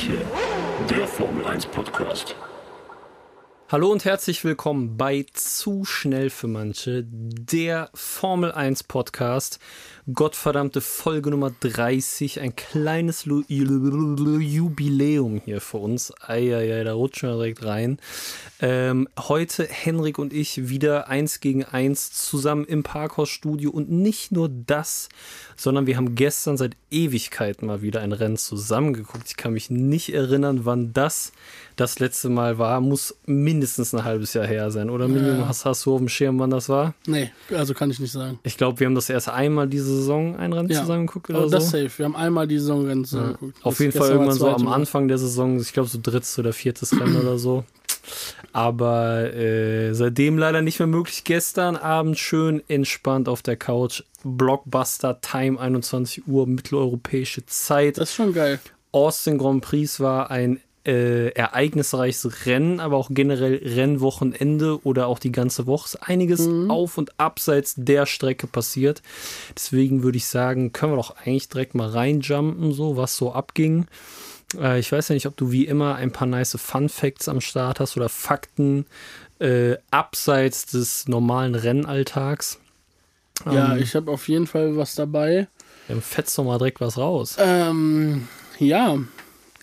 Manche, der Formel 1 Podcast. Hallo und herzlich willkommen bei Zu schnell für manche, der Formel 1 Podcast. Gottverdammte Folge Nummer 30, ein kleines Lu Jubiläum hier für uns. Eieiei, da rutschen wir direkt rein. Ähm, heute Henrik und ich wieder eins gegen eins zusammen im Parkhausstudio und nicht nur das, sondern wir haben gestern seit Ewigkeiten mal wieder ein Rennen zusammengeguckt. Ich kann mich nicht erinnern, wann das das letzte Mal war. Muss mindestens ein halbes Jahr her sein, oder? Minimum, hast, hast du auf dem Schirm, wann das war? Nee, also kann ich nicht sagen. Ich glaube, wir haben das erst einmal diese Saison ein Rennen Ja. zusammengeguckt Oh, oder das so. safe. Wir haben einmal die Saisonrennen zusammengeguckt. Auf Das jeden Fall irgendwann so am. Anfang der Saison, ich glaube so drittes oder viertes Rennen oder so. Aber äh, seitdem leider nicht mehr möglich. Gestern Abend schön entspannt auf der Couch. Blockbuster Time 21 Uhr mitteleuropäische Zeit. Das ist schon geil. Austin Grand Prix war ein äh, ereignisreiches Rennen, aber auch generell Rennwochenende oder auch die ganze Woche ist einiges auf und abseits der Strecke passiert. Deswegen würde ich sagen, können wir doch eigentlich direkt mal reinjumpen, so was so abging. Äh, ich weiß ja nicht, ob du wie immer ein paar nice Fun Facts am Start hast oder Fakten äh, abseits des normalen Rennalltags. Ja, Ähm, ich habe auf jeden Fall was dabei. Dann fetzt doch mal direkt was raus. Ähm, ja.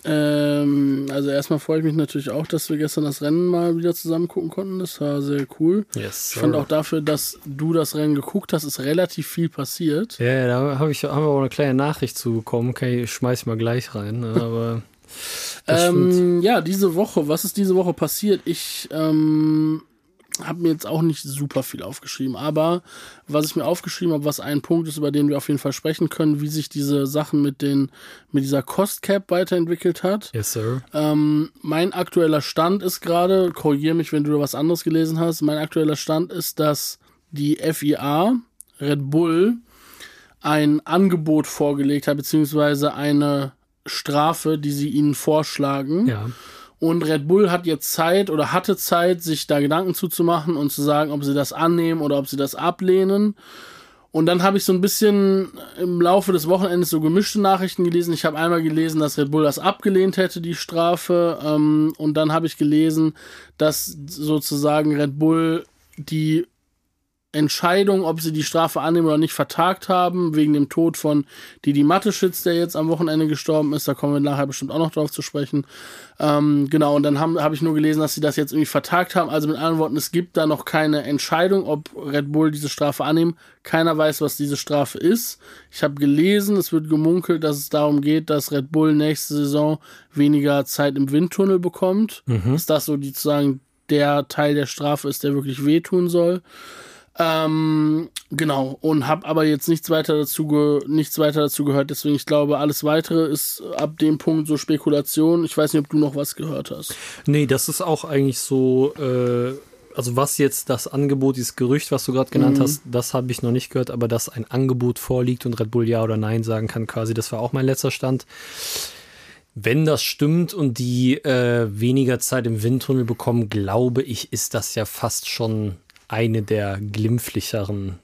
Ähm, also erstmal freue ich mich natürlich auch, dass wir gestern das Rennen mal wieder zusammen gucken konnten. Das war sehr cool. Yes, Ich fand auch dafür, dass du das Rennen geguckt hast, ist relativ viel passiert. Ja, da habe ich haben wir auch eine kleine Nachricht zu bekommen. Okay, ich schmeiß ich mal gleich rein. ne, Aber. Ähm, ja, diese Woche, was ist diese Woche passiert? Ich ähm, habe mir jetzt auch nicht super viel aufgeschrieben, aber was ich mir aufgeschrieben habe, was ein Punkt ist, über den wir auf jeden Fall sprechen können, wie sich diese Sachen mit den mit dieser Cost Cap weiterentwickelt hat. Yes, sir. Ähm, mein aktueller Stand ist gerade, korrigiere mich, wenn du da was anderes gelesen hast, mein aktueller Stand ist, dass die FIA, Red Bull, ein Angebot vorgelegt hat, beziehungsweise eine Strafe, die sie ihnen vorschlagen. Ja. Und Red Bull hat jetzt Zeit oder hatte Zeit, sich da Gedanken zuzumachen und zu sagen, ob sie das annehmen oder ob sie das ablehnen. Und dann habe ich so ein bisschen im Laufe des Wochenendes so gemischte Nachrichten gelesen. Ich habe einmal gelesen, dass Red Bull das abgelehnt hätte, die Strafe. Ähm, und dann habe ich gelesen, dass sozusagen Red Bull die Entscheidung, ob sie die Strafe annehmen oder nicht, vertagt haben, wegen dem Tod von Didi Matteschitz, der jetzt am Wochenende gestorben ist. Da kommen wir nachher bestimmt auch noch drauf zu sprechen. Ähm, genau, und dann habe hab ich nur gelesen, dass sie das jetzt irgendwie vertagt haben. Also mit anderen Worten, es gibt da noch keine Entscheidung, ob Red Bull diese Strafe annehmen. Keiner weiß, was diese Strafe ist. Ich habe gelesen, es wird gemunkelt, dass es darum geht, dass Red Bull nächste Saison weniger Zeit im Windtunnel bekommt. Dass das so die, sozusagen der Teil der Strafe ist, der wirklich wehtun soll. Ähm, genau, und habe aber jetzt nichts weiter dazu nichts weiter dazu gehört. Deswegen, ich glaube, alles weitere ist ab dem Punkt so Spekulation. Ich weiß nicht, ob du noch was gehört hast. Nee, das ist auch eigentlich so, äh, also was jetzt das Angebot, dieses Gerücht, was du gerade genannt hast, das habe ich noch nicht gehört, aber dass ein Angebot vorliegt und Red Bull ja oder nein sagen kann, quasi, das war auch mein letzter Stand. Wenn das stimmt und die äh, weniger Zeit im Windtunnel bekommen, glaube ich, ist das ja fast schon eine der glimpflicheren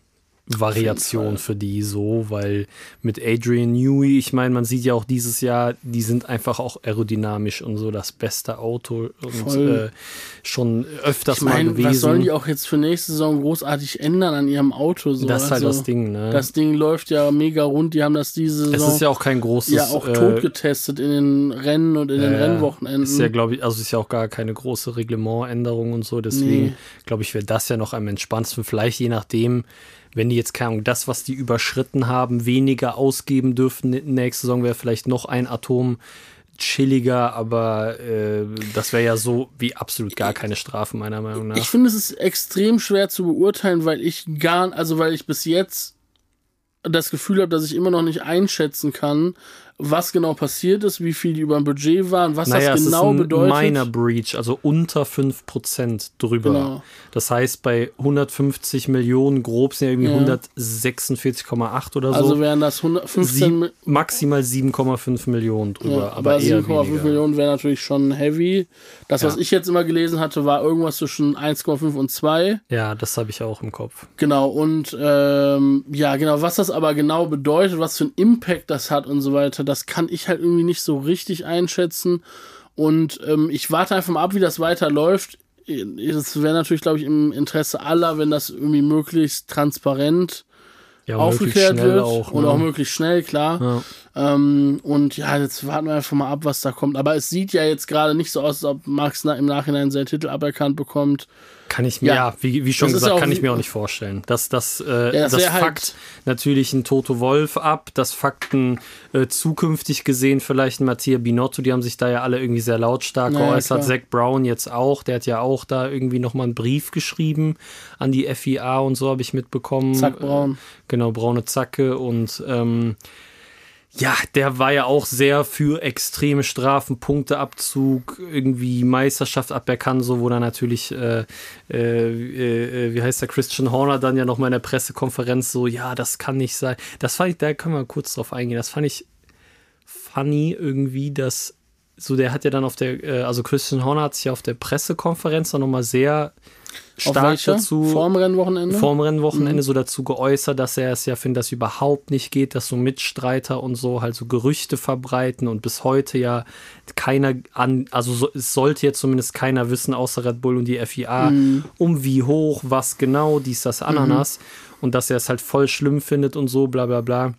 Variationen für die so, weil mit Adrian Newey, ich meine, man sieht ja auch dieses Jahr, die sind einfach auch aerodynamisch und so das beste Auto und äh, schon öfters Ich mal meine, gewesen. was sollen die auch jetzt für nächste Saison großartig ändern an ihrem Auto? So? das ist halt Also, das Ding, ne? Das Ding läuft ja mega rund. Die haben das diese es Saison ist ja auch kein großes. ja auch äh, tot getestet in den Rennen und in den äh, Rennwochenenden. Ist ja, glaube ich, also ist ja auch gar keine große Reglementänderung und so. Deswegen Nee. glaube ich, wäre das ja noch am entspannendsten. Vielleicht je nachdem, wenn die jetzt, keine Ahnung, das, was die überschritten haben, weniger ausgeben dürften nächste Saison, wäre vielleicht noch ein Atom chilliger, aber äh, das wäre ja so wie absolut gar keine Strafe, meiner Meinung nach. Ich finde, es ist extrem schwer zu beurteilen, weil ich gar, also weil ich bis jetzt das Gefühl habe, dass ich immer noch nicht einschätzen kann, was genau passiert ist, wie viel die über dem Budget waren, was naja, das es genau ist ein bedeutet. Minor Breach, also unter 5% drüber. Genau. Das heißt, bei 150 Millionen grob sind ja irgendwie Ja. 146,8 oder so. also wären das 115 Sieb, maximal 7,5 Millionen drüber, ja, aber, aber eher 7,5 weniger. Millionen wäre natürlich schon heavy. Das, was Ja. ich jetzt immer gelesen hatte, war irgendwas zwischen 1,5 und 2. Ja, das habe ich auch im Kopf. Genau, und ähm, ja, genau, was das aber genau bedeutet, was für einen Impact das hat und so weiter, das kann ich halt irgendwie nicht so richtig einschätzen. Und ähm, ich warte einfach mal ab, wie das weiterläuft. Es wäre natürlich, glaube ich, im Interesse aller, wenn das irgendwie möglichst transparent Ja, aufgeklärt wird auch, und ne? auch möglichst schnell, klar. Ja. Ähm, und ja, jetzt warten wir einfach mal ab, was da kommt. Aber es sieht ja jetzt gerade nicht so aus, als ob Max na- im Nachhinein seinen Titel aberkannt bekommt. Kann ich mir, ja, Ja. wie, wie schon Das gesagt, kann ich mir auch nicht vorstellen. Dass das, äh, Ja, das das, halt- fuckt natürlich ein Toto Wolf ab, das Fakten äh, zukünftig gesehen vielleicht ein Mattia Binotto, die haben sich da ja alle irgendwie sehr lautstark Naja, geäußert. klar. Zach Brown jetzt auch, der hat ja auch da irgendwie nochmal einen Brief geschrieben an die FIA und so habe ich mitbekommen. Zack, Braun. Äh, genau, braune Zacke und ähm, ja, der war ja auch sehr für extreme Strafen, Punkteabzug, irgendwie Meisterschaft aberkannt, so wo dann natürlich, äh, äh, äh, wie heißt der, Christian Horner dann ja nochmal in der Pressekonferenz so, ja, das kann nicht sein. Das fand ich, da können wir kurz drauf eingehen, das fand ich funny irgendwie, dass so, der hat ja dann auf der, äh, also Christian Horner hat sich ja auf der Pressekonferenz dann nochmal sehr stark dazu Vorm Rennwochenende? vorm Rennwochenende Mhm. so dazu geäußert, dass er es ja findet, dass überhaupt nicht geht, dass so Mitstreiter und so halt so Gerüchte verbreiten und bis heute ja keiner an, also so, es sollte jetzt zumindest keiner wissen, außer Red Bull und die FIA, Mhm. um wie hoch, was genau, dies, das, Ananas und dass er es halt voll schlimm findet und so, bla bla bla.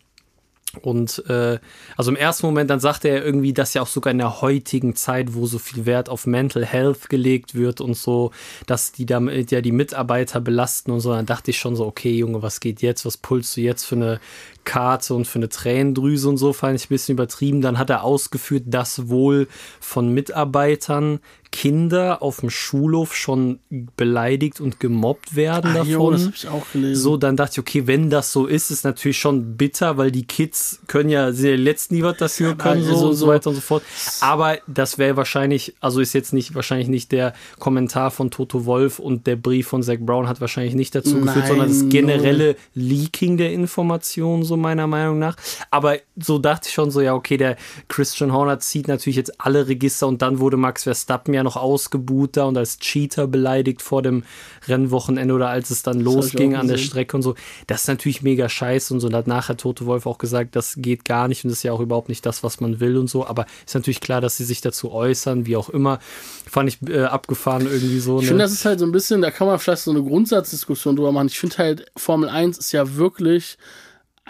Und äh, also im ersten Moment, dann sagte er irgendwie, dass ja auch sogar in der heutigen Zeit, wo so viel Wert auf Mental Health gelegt wird und so, dass die damit ja die Mitarbeiter belasten und so, dann dachte ich schon so, okay, Junge, was geht jetzt? Was pulst du jetzt für eine Karte und für eine Tränendrüse und so, fand ich ein bisschen übertrieben. Dann hat er ausgeführt, dass wohl von Mitarbeitern Kinder auf dem Schulhof schon beleidigt und gemobbt werden Ah, davon. jo, das habe ich auch gelesen. So, dann dachte ich, okay, wenn das so ist, ist natürlich schon bitter, weil die Kids können ja, sind ja letzten, die was dafür Ja, können, so, also und so so- weiter und so fort. Aber das wäre wahrscheinlich, also ist jetzt nicht, wahrscheinlich nicht der Kommentar von Toto Wolf und der Brief von Zach Brown hat wahrscheinlich nicht dazu geführt, Nein, sondern das generelle Leaking der Informationen, so meiner Meinung nach. Aber so dachte ich schon so, ja, okay, der Christian Horner zieht natürlich jetzt alle Register und dann wurde Max Verstappen ja noch ausgebuht da und als Cheater beleidigt vor dem Rennwochenende oder als es dann losging an der. Strecke und so. Das ist natürlich mega scheiße und so. Da hat nachher Tote Wolf auch gesagt, das geht gar nicht und das ist ja auch überhaupt nicht das, was man will und so. Aber ist natürlich klar, dass sie sich dazu äußern, wie auch immer. Fand ich äh, abgefahren irgendwie so. Ich ne? finde, das ist halt so ein bisschen, da kann man vielleicht so eine Grundsatzdiskussion drüber machen. Ich finde halt, Formel 1 ist ja wirklich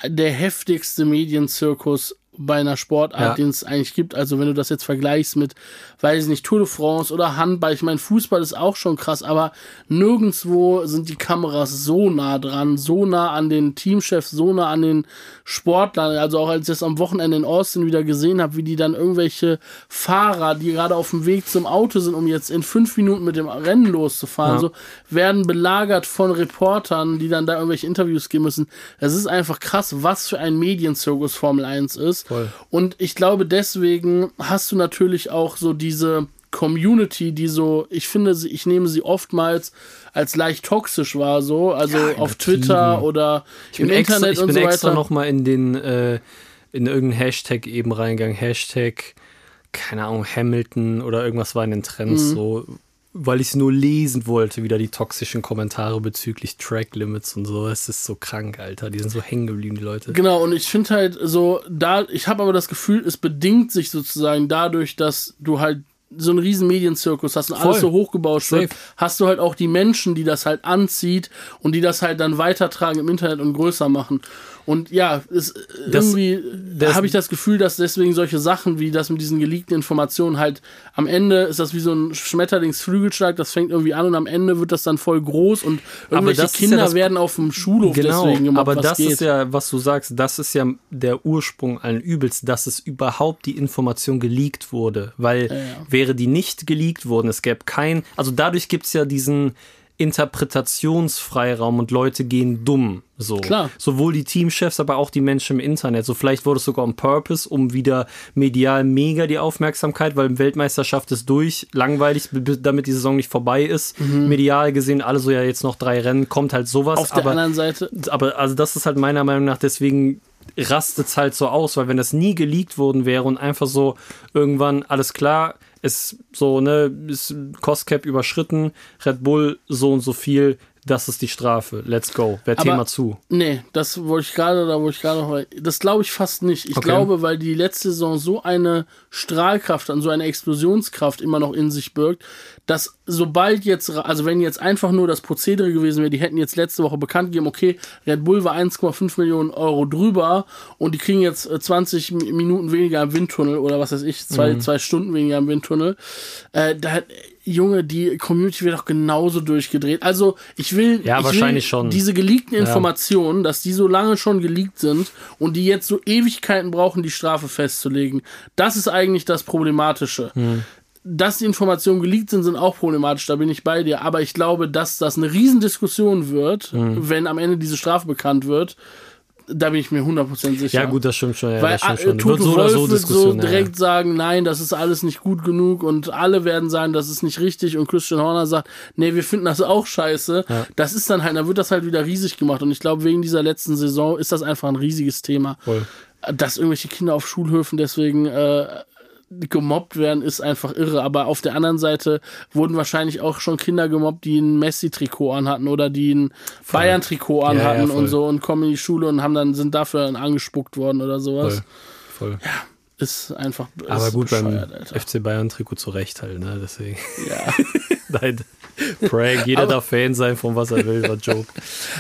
der heftigste Medienzirkus bei einer Sportart, Ja. den es eigentlich gibt. Also wenn du das jetzt vergleichst mit, weiß ich nicht, Tour de France oder Handball, ich meine, Fußball ist auch schon krass, aber nirgendwo sind die Kameras so nah dran, so nah an den Teamchefs, so nah an den Sportlern. Also auch als ich das am Wochenende in Austin wieder gesehen habe, wie die dann irgendwelche Fahrer, die gerade auf dem Weg zum Auto sind, um jetzt in fünf Minuten mit dem Rennen loszufahren, Ja. so werden belagert von Reportern, die dann da irgendwelche Interviews geben müssen. Es ist einfach krass, was für ein Medienzirkus Formel 1 ist. Voll. Und ich glaube, deswegen hast du natürlich auch so diese Community, die so, ich finde, sie, ich nehme sie oftmals als leicht toxisch wahr, so, also Ja, auf. Twitter oder Ich bin im extra, Internet ich und bin so extra weiter. nochmal in den, äh, in irgendeinen Hashtag eben reingegangen. Hashtag, keine Ahnung, Hamilton oder irgendwas war in den Trends Mhm. so, weil ich es nur lesen wollte, wieder die toxischen Kommentare bezüglich Track Limits und so. Es ist so krank, Alter. Die sind so hängen geblieben, die Leute. Genau, und ich finde halt so, da, ich habe aber das Gefühl, es bedingt sich sozusagen dadurch, dass du halt so einen riesen Medienzirkus hast und alles Voll. so hochgebauscht wird, hast du halt auch die Menschen, die das halt anzieht und die das halt dann weitertragen im Internet und größer machen. Und ja, es, Das- irgendwie habe ich das Gefühl, dass deswegen solche Sachen wie das mit diesen geleakten Informationen halt am Ende ist das wie so ein Schmetterlingsflügelschlag, das fängt irgendwie an und am Ende wird das dann voll groß und irgendwelche ist ja Kinder das- werden auf dem Schulhof Genau, deswegen gemacht, aber das geht. ist ja, was du sagst, das ist ja der Ursprung allen Übels, dass es überhaupt die Information geleakt wurde. Weil ja. wäre die nicht geleakt worden, es gäbe kein, also dadurch gibt es ja diesen Interpretationsfreiraum und Leute gehen dumm. So. Klar. Sowohl die Teamchefs, aber auch die Menschen im Internet. So vielleicht wurde es sogar on purpose, um wieder medial mega die Aufmerksamkeit, weil Weltmeisterschaft ist durch, langweilig, damit die Saison nicht vorbei ist. Medial gesehen, alle so ja jetzt noch drei Rennen, kommt halt sowas. Mhm. Auf der aber anderen Seite, aber also das ist halt meiner Meinung nach deswegen rastet es halt so aus, weil wenn das nie geleakt worden wäre und einfach so irgendwann alles klar, ist so, ne, ist Cost Cap überschritten, Red Bull so und so viel, das ist die Strafe, let's go, wer Thema zu. Nee, das wollte ich gerade, da wollte ich gerade noch, das glaube ich fast nicht. Ich Okay. glaube, weil die letzte Saison so eine Strahlkraft und so eine Explosionskraft immer noch in sich birgt, dass sobald jetzt, also wenn jetzt einfach nur das Prozedere gewesen wäre, die hätten jetzt letzte Woche bekannt gegeben, okay, Red Bull war 1,5 Millionen Euro drüber und die kriegen jetzt äh, 20 Mi- Minuten weniger im Windtunnel oder was weiß ich, zwei, Mhm. zwei Stunden weniger im Windtunnel. Äh, da, Junge, die Community wird doch genauso durchgedreht. Also ich will, Ja, ich wahrscheinlich will schon. diese geleakten Informationen, dass die so lange schon geleakt sind und die jetzt so Ewigkeiten brauchen, die Strafe festzulegen. Das ist eigentlich das Problematische. Hm. Dass die Informationen geleakt sind, sind auch problematisch, da bin ich bei dir. Aber ich glaube, dass das eine Riesendiskussion wird, Hm. wenn am Ende diese Strafe bekannt wird. Da bin ich mir 100% sicher. Ja, gut, das stimmt schon. Ja, Weil das stimmt schon. Wird so oder so wird so Diskussion. ja, ja. direkt sagen, nein, das ist alles nicht gut genug und alle werden sagen, das ist nicht richtig und Christian Horner sagt, nee, wir finden das auch scheiße. Das ist dann halt, dann wird das halt wieder riesig gemacht und ich glaube, wegen dieser letzten Saison ist das einfach ein riesiges Thema. Voll. Dass irgendwelche Kinder auf Schulhöfen deswegen äh, gemobbt werden, ist einfach irre. Aber auf der anderen Seite wurden wahrscheinlich auch schon Kinder gemobbt, die ein Messi-Trikot anhatten oder die ein Bayern-Trikot ja, anhatten voll. und so und kommen in die Schule und haben dann, sind dafür dann angespuckt worden oder sowas. Voll. Voll. Ist einfach. Aber ist gut, beim Alter. FC Bayern-Trikot zu Recht halt, ne? Deswegen. Ja. Nein. Prank, jeder darf Fan sein, von was er will, war Joke.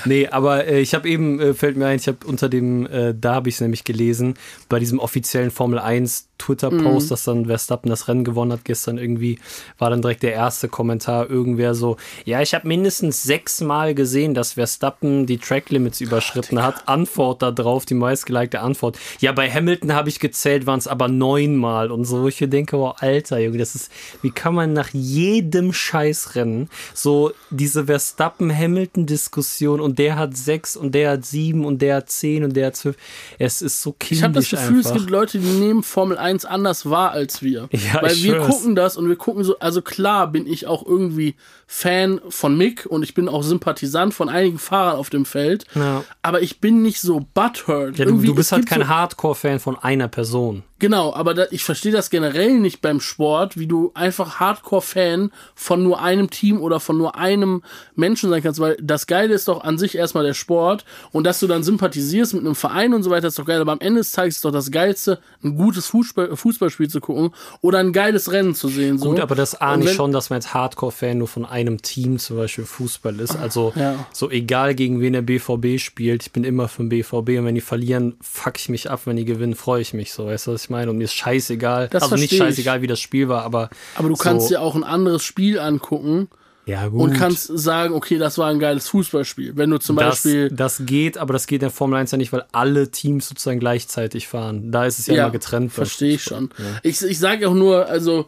Nee, aber äh, ich habe eben, äh, fällt mir ein, ich habe unter dem, äh, da habe ich es nämlich gelesen, bei diesem offiziellen Formel 1 Twitter-Post, dass dann Verstappen das Rennen gewonnen hat gestern irgendwie, war dann direkt der erste Kommentar, irgendwer so, ja, ich habe mindestens sechsmal gesehen, dass Verstappen die Track-Limits überschritten hat. Antwort da drauf, die meistgelikte Antwort. Ja, bei Hamilton habe ich gezählt, waren es aber neunmal und so. Ich denke, oh, Alter, Junge, das ist, wie kann man nach jedem Scheißrennen so diese Verstappen-Hamilton-Diskussion und der hat sechs und der hat sieben und der hat zehn und der hat zwölf. Es ist so kindisch Ich habe das Gefühl, einfach. es gibt Leute, die nehmen Formel 1 anders wahr als wir. Ja, Weil wir schwör's. gucken das und wir gucken so, also klar bin ich auch irgendwie Fan von Mick und ich bin auch Sympathisant von einigen Fahrern auf dem Feld. Ja. Aber ich bin nicht so butthurt. ja, du, du bist halt kein so, Hardcore-Fan von einer Person. Genau, aber da, ich verstehe das generell nicht beim Sport, wie du einfach Hardcore-Fan von nur einem Team oder von nur einem Menschen sein kannst, weil das Geile ist doch an sich erstmal der Sport und dass du dann sympathisierst mit einem Verein und so weiter, ist doch geil, aber am Ende des Tages ist doch das Geilste, ein gutes Fußball, Fußballspiel zu gucken oder ein geiles Rennen zu sehen. So. Gut, aber das ahne ich schon, dass man jetzt Hardcore-Fan nur von einem Team, zum Beispiel Fußball ist. Also Ja. so egal gegen wen der BVB spielt, ich bin immer für den BVB und wenn die verlieren, fuck ich mich ab, wenn die gewinnen, freue ich mich so, weißt du, was ich meine? Und mir ist scheißegal, Das also nicht versteh ich. scheißegal, wie das Spiel war, aber Aber du so, kannst dir auch ein anderes Spiel angucken ja, gut. und kannst sagen, okay, das war ein geiles Fußballspiel. Wenn du zum das, Beispiel das geht, aber das geht in der Formel 1 ja nicht, weil alle Teams sozusagen gleichzeitig fahren. Da ist es ja, immer getrennt. Verstehe ich schon. Ich, ich sage auch nur, also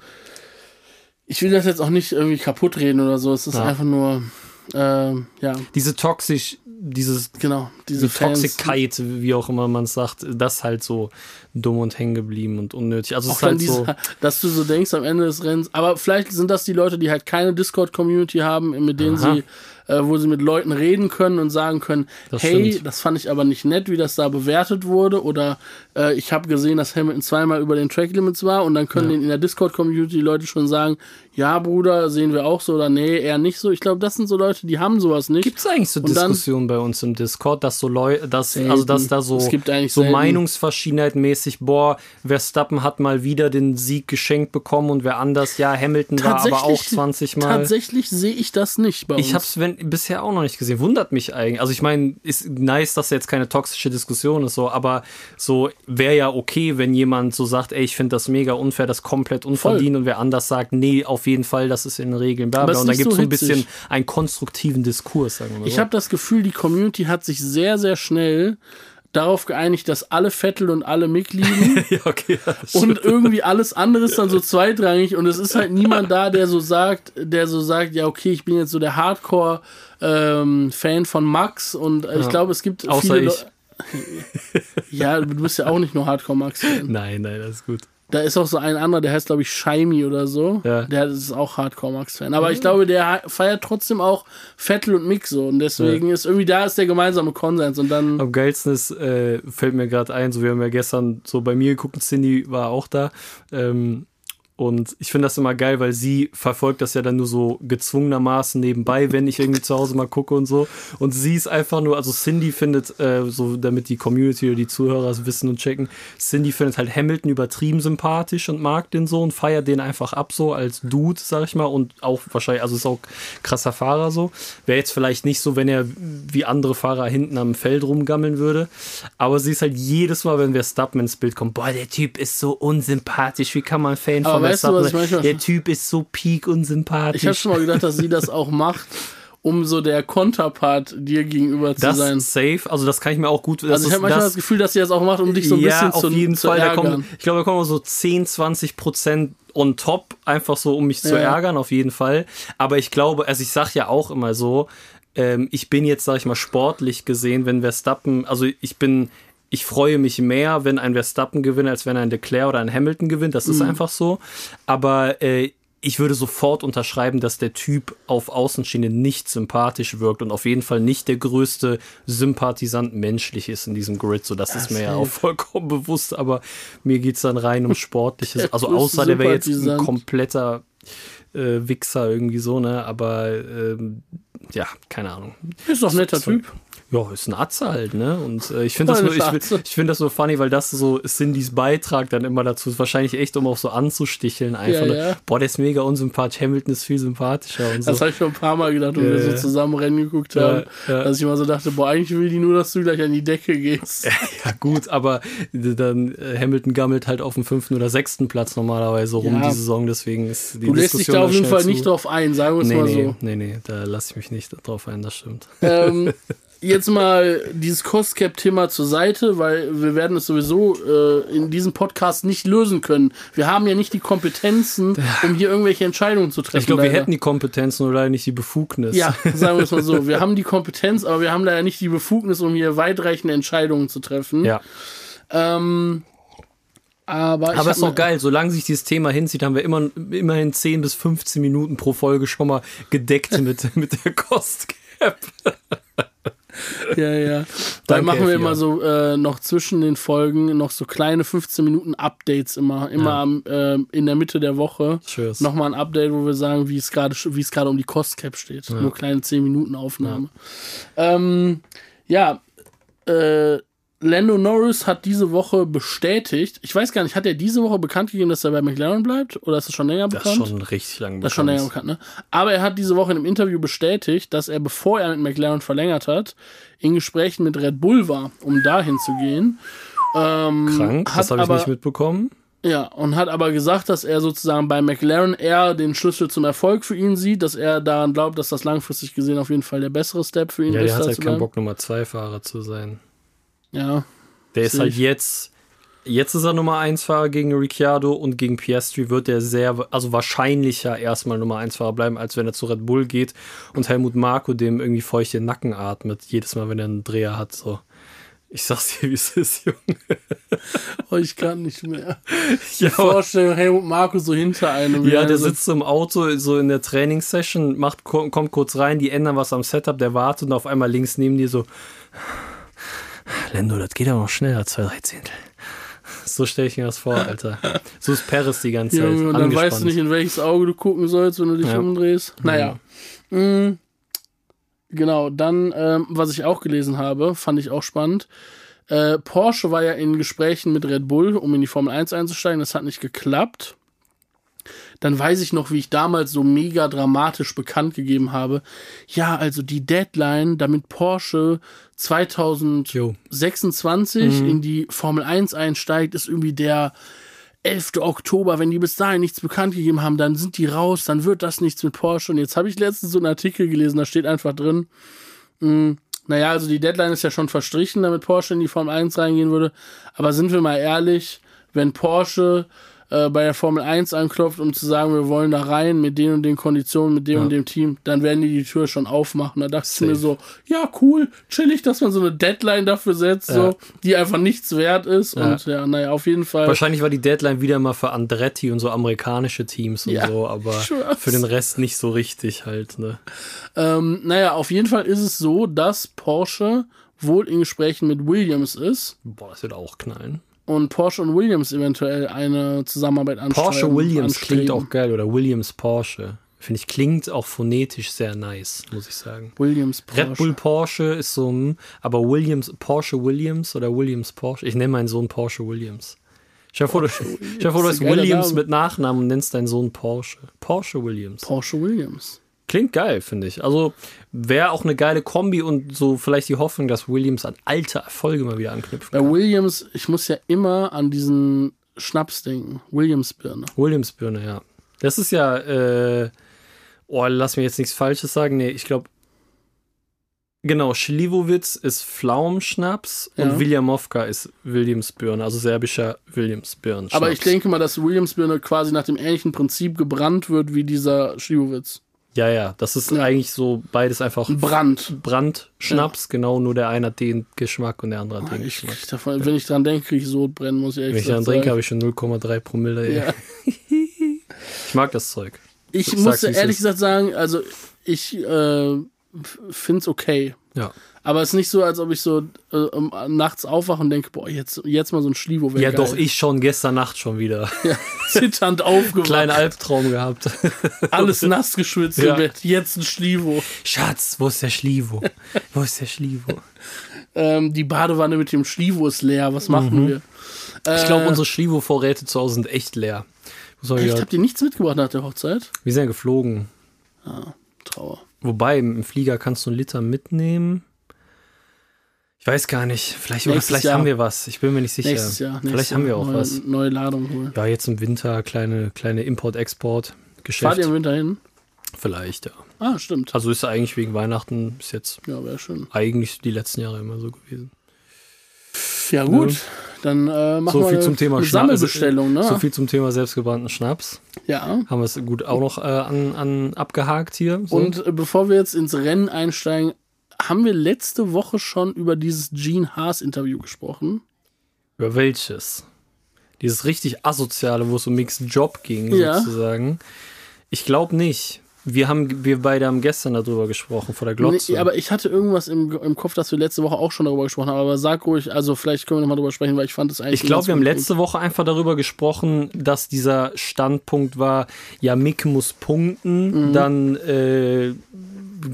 ich will das jetzt auch nicht irgendwie kaputt reden oder so. Es ist Ja. einfach nur, ähm, ja, Diese toxisch, dieses genau, diese die Fans. Toxickeit, wie auch immer man es sagt, das halt so dumm und hängen geblieben und unnötig. Also es ist halt diese, so. dass du so denkst am Ende des Rennens. Aber vielleicht sind das die Leute, die halt keine Discord-Community haben, mit denen Aha. sie, äh, wo sie mit Leuten reden können und sagen können, Das hey, stimmt. das fand ich aber nicht nett, wie das da bewertet wurde. Oder äh, ich habe gesehen, dass Hamilton zweimal über den Track Limits war und dann können in der Discord-Community die Leute schon sagen, ja, Bruder, sehen wir auch so oder nee, eher nicht so. Ich glaube, das sind so Leute, die haben sowas nicht. Gibt es eigentlich so Und dann- Diskussionen bei uns im Discord, dass so Leute, dass, Selten. also dass da so, so. Meinungsverschiedenheit mäßig, boah, Verstappen hat mal wieder den Sieg geschenkt bekommen und wer anders, ja, Hamilton war aber auch 20 Mal. Tatsächlich sehe ich das nicht bei uns. Ich habe es bisher auch noch nicht gesehen. Wundert mich eigentlich. Also ich meine, ist nice, dass jetzt keine toxische Diskussion ist, so, aber so wäre ja okay, wenn jemand so sagt, ey, ich finde das mega unfair, das komplett unverdient und wer anders sagt, nee, auf jeden Fall, das ist in den Regeln, bla bla. Und da gibt es so ein bisschen einen konstruktiven Diskurs, sagen wir mal. Ich so. habe das Gefühl, die Community hat sich sehr, sehr schnell darauf geeinigt, dass alle Vettel und alle Mick lieben ja, okay. ja, und irgendwie alles andere ist dann so zweitrangig und es ist halt niemand da, der so sagt, der so sagt, ja okay, ich bin jetzt so der Hardcore ähm, Fan von Max und äh, ich glaube, es gibt Außer viele ich. Ja, du bist ja auch nicht nur Hardcore Max Fan. Nein, nein, das ist gut. Da ist auch so ein anderer, der heißt glaube ich Shaimi oder so. Ja. Der ist auch Hardcore Max Fan, aber ich glaube, der feiert trotzdem auch Vettel und Mick so und deswegen ist irgendwie da ist der gemeinsame Konsens und dann Am geilsten ist, äh, fällt mir gerade ein, so wir haben ja gestern so bei mir geguckt, Cindy war auch da. Ähm, Und ich finde das immer geil, weil sie verfolgt das ja dann nur so gezwungenermaßen nebenbei, wenn ich irgendwie zu Hause mal gucke und so. Und sie ist einfach nur, also Cindy findet, äh, so damit die Community oder die Zuhörer es wissen und checken, Cindy findet halt Hamilton übertrieben sympathisch und mag den so und feiert den einfach ab so als Dude, sag ich mal. Und auch wahrscheinlich, also ist auch krasser Fahrer so. Wäre jetzt vielleicht nicht so, wenn er wie andere Fahrer hinten am Feld rumgammeln würde. Aber sie ist halt jedes Mal, wenn wir Verstappen ins Bild kommen, boah, der Typ ist so unsympathisch, wie kann man Fan von weißt du, was ich manchmal- Der Typ ist so peak unsympathisch. Ich habe schon mal gedacht, dass sie das auch macht, um so der Konterpart dir gegenüber zu das sein. safe, also das kann ich mir auch gut. Also ich habe manchmal das, das, Gefühl, dass sie das auch macht, um dich so ein ja, bisschen auf zu, jeden zu Fall. Ärgern. kommen, ich glaube, da kommen so 10, 20 Prozent on top, einfach so, um mich zu Ja. ärgern, auf jeden Fall. Aber ich glaube, also ich sag ja auch immer so, ähm, ich bin jetzt, sag ich mal, sportlich gesehen, wenn Verstappen, also ich bin, ich freue mich mehr, wenn ein Verstappen gewinnt, als wenn ein Leclerc oder ein Hamilton gewinnt. Das ist Mhm. einfach so. Aber äh, ich würde sofort unterschreiben, dass der Typ auf Außenschiene nicht sympathisch wirkt und auf jeden Fall nicht der größte Sympathisant menschlich ist in diesem Grid. So, das ist mir ja auch vollkommen bewusst, aber mir geht's dann rein um Sportliches. Also außer der wäre jetzt ein kompletter äh, Wichser irgendwie so, ne? Aber ähm, ja, keine Ahnung. Ist doch ein netter So- Typ. Ja, ist ein Atze halt, ne? Und äh, ich finde das, nur- ich, ich find das so funny, weil das so Cindys Beitrag dann immer dazu ist. Wahrscheinlich echt, um auch so anzusticheln. Einfach. Ja, nur, ja. Boah, der ist mega unsympathisch. Hamilton ist viel sympathischer und so. Das habe ich schon ein paar Mal gedacht, wenn Ja, wir so zusammen Rennen geguckt haben, dass ich immer so dachte, boah, eigentlich will die nur, dass du gleich an die Decke gehst. Ja, gut, aber dann äh, Hamilton gammelt halt auf dem fünften oder sechsten Platz normalerweise rum die Saison. Deswegen ist die Du lässt dich da auf jeden Fall nicht zu. drauf ein, sagen wir es Nee, mal nee, so. nee, nee, da lasse ich mich nicht drauf ein, das stimmt. ähm, jetzt mal dieses Cost-Cap-Thema zur Seite, weil wir werden es sowieso äh, in diesem Podcast nicht lösen können. Wir haben ja nicht die Kompetenzen, um hier irgendwelche Entscheidungen zu treffen. Ich glaube, wir hätten die Kompetenz, nur leider nicht die Befugnis. Ja, sagen wir es mal so. Wir haben die Kompetenz, aber wir haben leider nicht die Befugnis, um hier weitreichende Entscheidungen zu treffen. ja. Ähm, aber Aber ist doch geil, solange sich dieses Thema hinzieht, haben wir immer, immerhin 10 bis 15 Minuten pro Folge schon mal gedeckt mit, mit der Cost Cap. Ja, ja. Dann Danke, machen wir F4. immer so äh, noch zwischen den Folgen noch so kleine 15 Minuten Updates immer. Immer Ja. am, ähm, in der Mitte der Woche. Tschüss. Nochmal ein Update, wo wir sagen, wie es gerade wie es gerade um die Cost Cap steht. Nur kleine 10 Minuten Aufnahme. Ähm, ja, äh, Lando Norris hat diese Woche bestätigt, ich weiß gar nicht, hat er diese Woche bekannt gegeben, dass er bei McLaren bleibt? Oder ist das schon länger Das bekannt? ist schon richtig lang Das ist schon länger bekannt, ne? Aber er hat diese Woche in einem Interview bestätigt, dass er, bevor er mit McLaren verlängert hat, in Gesprächen mit Red Bull war, um dahin zu gehen. Ähm, Krank, hat das habe ich aber, nicht mitbekommen. Ja, und hat aber gesagt, dass er sozusagen bei McLaren eher den Schlüssel zum Erfolg für ihn sieht, dass er daran glaubt, dass das langfristig gesehen auf jeden Fall der bessere Step für ihn Ja, ist. der hat da halt keinen. Bock, Nummer 2 Fahrer zu sein. Ja, Der ist halt ich. jetzt, jetzt ist er Nummer 1 Fahrer gegen Ricciardo und gegen Piastri wird er sehr, also wahrscheinlicher erstmal Nummer 1 Fahrer bleiben, als wenn er zu Red Bull geht und Helmut Marko dem irgendwie feuchte Nacken atmet, jedes Mal, wenn er einen Dreher hat, so. Ich sag's dir, wie es ist, Junge. oh, ich kann nicht mehr. Ja, aber- Vorstellung, Helmut Marco so hinter einem. Ja, er der sitzt so im Auto, so in der Trainingssession, macht, ko- kommt kurz rein, die ändern was am Setup, der wartet und auf einmal links neben dir so, Lendo, das geht aber noch schneller, zwei, drei Zehntel. So stelle ich mir das vor, Alter. So ist Paris die ganze Zeit. Junge, und dann weißt du nicht, in welches Auge du gucken sollst, wenn du dich Ja. umdrehst. Naja. Mhm. Genau, dann, ähm, was ich auch gelesen habe, fand ich auch spannend. Äh, Porsche war ja in Gesprächen mit Red Bull, um in die Formel 1 einzusteigen. Das hat nicht geklappt. Dann weiß ich noch, wie ich damals so mega dramatisch bekannt gegeben habe. Ja, also die Deadline, damit Porsche 2026 Jo. in die Formel 1 einsteigt, ist irgendwie der 11. Oktober, wenn die bis dahin nichts bekannt gegeben haben, dann sind die raus, dann wird das nichts mit Porsche. Und jetzt habe ich letztens so einen Artikel gelesen, da steht einfach drin, mh, naja, also die Deadline ist ja schon verstrichen, damit Porsche in die Formel 1 reingehen würde. Aber sind wir mal ehrlich, wenn Porsche äh, bei der Formel 1 anklopft, um zu sagen, wir wollen da rein mit den und den Konditionen, mit dem Ja. und dem Team, dann werden die die Tür schon aufmachen. Da dachte ich Safe. mir so, ja, cool, chillig, dass man so eine Deadline dafür setzt, Ja. so, die einfach nichts wert ist. Ja. Und ja, naja, auf jeden Fall. Wahrscheinlich war die Deadline wieder mal für Andretti und so amerikanische Teams und so, aber ich für den Rest nicht so richtig halt, ne? Ähm, naja, auf jeden Fall ist es so, dass Porsche wohl in Gesprächen mit Williams ist. Boah, das wird auch knallen. Und Porsche und Williams eventuell eine Zusammenarbeit anstreben. Porsche Williams anstreben. klingt auch geil oder Williams Porsche. Finde ich, klingt auch phonetisch sehr nice, muss ich sagen. Williams Porsche. Red Bull Porsche ist so, hm, aber Williams, Porsche Williams oder Williams Porsche. Ich nenne meinen Sohn Porsche Williams. Dir vor, du, dir vor, du hast ein Williams Name. mit Nachnamen und nennst deinen Sohn Porsche. Porsche Williams. Porsche Williams. Klingt geil, finde ich. Also wäre auch eine geile Kombi und so vielleicht die Hoffnung, dass Williams an alte Erfolge mal wieder anknüpfen Bei Williams, ich muss ja immer an diesen Schnaps denken. Williams Birne. Williams Birne, ja. Das ist ja, äh, oh, lass mir jetzt nichts Falsches sagen. Nee, ich glaube, genau, Schliwowitz ist Pflaumenschnaps Ja. und Williamowka ist Williams Birne, also serbischer Williams Birne. Aber ich denke mal, dass Williams Birne quasi nach dem ähnlichen Prinzip gebrannt wird wie dieser Schliwowitz. Ja, ja, das ist Ja. eigentlich so beides einfach Ein Brand. Brandschnaps, genau, nur der eine hat den Geschmack und der andere hat den Ich, Geschmack. davon, wenn ich dran denke, kriege ich Sodbrennen, muss ich ehrlich Wenn ich daran sagen. trinke, habe ich schon 0,3 Promille. Ja. Ich mag das Zeug. Ich muss es ehrlich gesagt sagen, also ich äh, finde es okay. Ja. Aber es ist nicht so, als ob ich so äh, nachts aufwache und denke, boah, jetzt, jetzt mal so ein Schlivo wäre Ja, geil. doch, ich schon gestern Nacht schon wieder. Ja, zitternd aufgewacht, Kleinen Albtraum gehabt. alles nass geschwitzt Ja. im Bett. Jetzt ein Schlivo. Schatz, wo ist der Schlivo? Wo ist der Schlivo? Ähm, die Badewanne mit dem Schlivo ist leer. Was machen wir? Mhm. Ich glaube, unsere Schlivo-Vorräte zu Hause sind echt leer. Echt? wieder, Habt ihr nichts mitgebracht nach der Hochzeit? wir sind ja geflogen. Trauer. Wobei, im Flieger kannst du einen Liter mitnehmen. Ich weiß gar nicht. Vielleicht, oder vielleicht Jahr. haben wir was. Ich bin mir nicht sicher. Nächstes Jahr. Nächstes vielleicht Jahr haben wir auch neue, was. Neue Ladung holen. Ja, jetzt im Winter kleine, kleine Import-Export-Geschäft. Fahrt ihr im Winter hin? Vielleicht, ja. Ah, stimmt. Also ist eigentlich wegen Weihnachten bis jetzt Ja, wäre schön. eigentlich die letzten Jahre immer so gewesen. Ja, gut. Dann äh, machen So wir viel eine, zum Thema eine. Sammelbestellung, ne? So viel zum Thema selbstgebrannten Schnaps. ja. Haben wir es gut auch noch äh, an, an abgehakt hier. So. Und äh, bevor wir jetzt ins Rennen einsteigen, haben wir letzte Woche schon über dieses Gene Haas Interview gesprochen. Über welches? Dieses richtig asoziale, wo es um Mixed Job ging, Ja. sozusagen. Ich glaube nicht. Wir haben, wir beide haben gestern darüber gesprochen, vor der Glotze. Nee, aber ich hatte irgendwas im, im Kopf, dass wir letzte Woche auch schon darüber gesprochen haben. Aber sag ruhig, also vielleicht können wir nochmal drüber sprechen, weil ich fand es eigentlich. ich glaube, wir haben letzte Woche einfach darüber gesprochen, dass dieser Standpunkt war, ja, Mick muss punkten, Mhm. dann äh,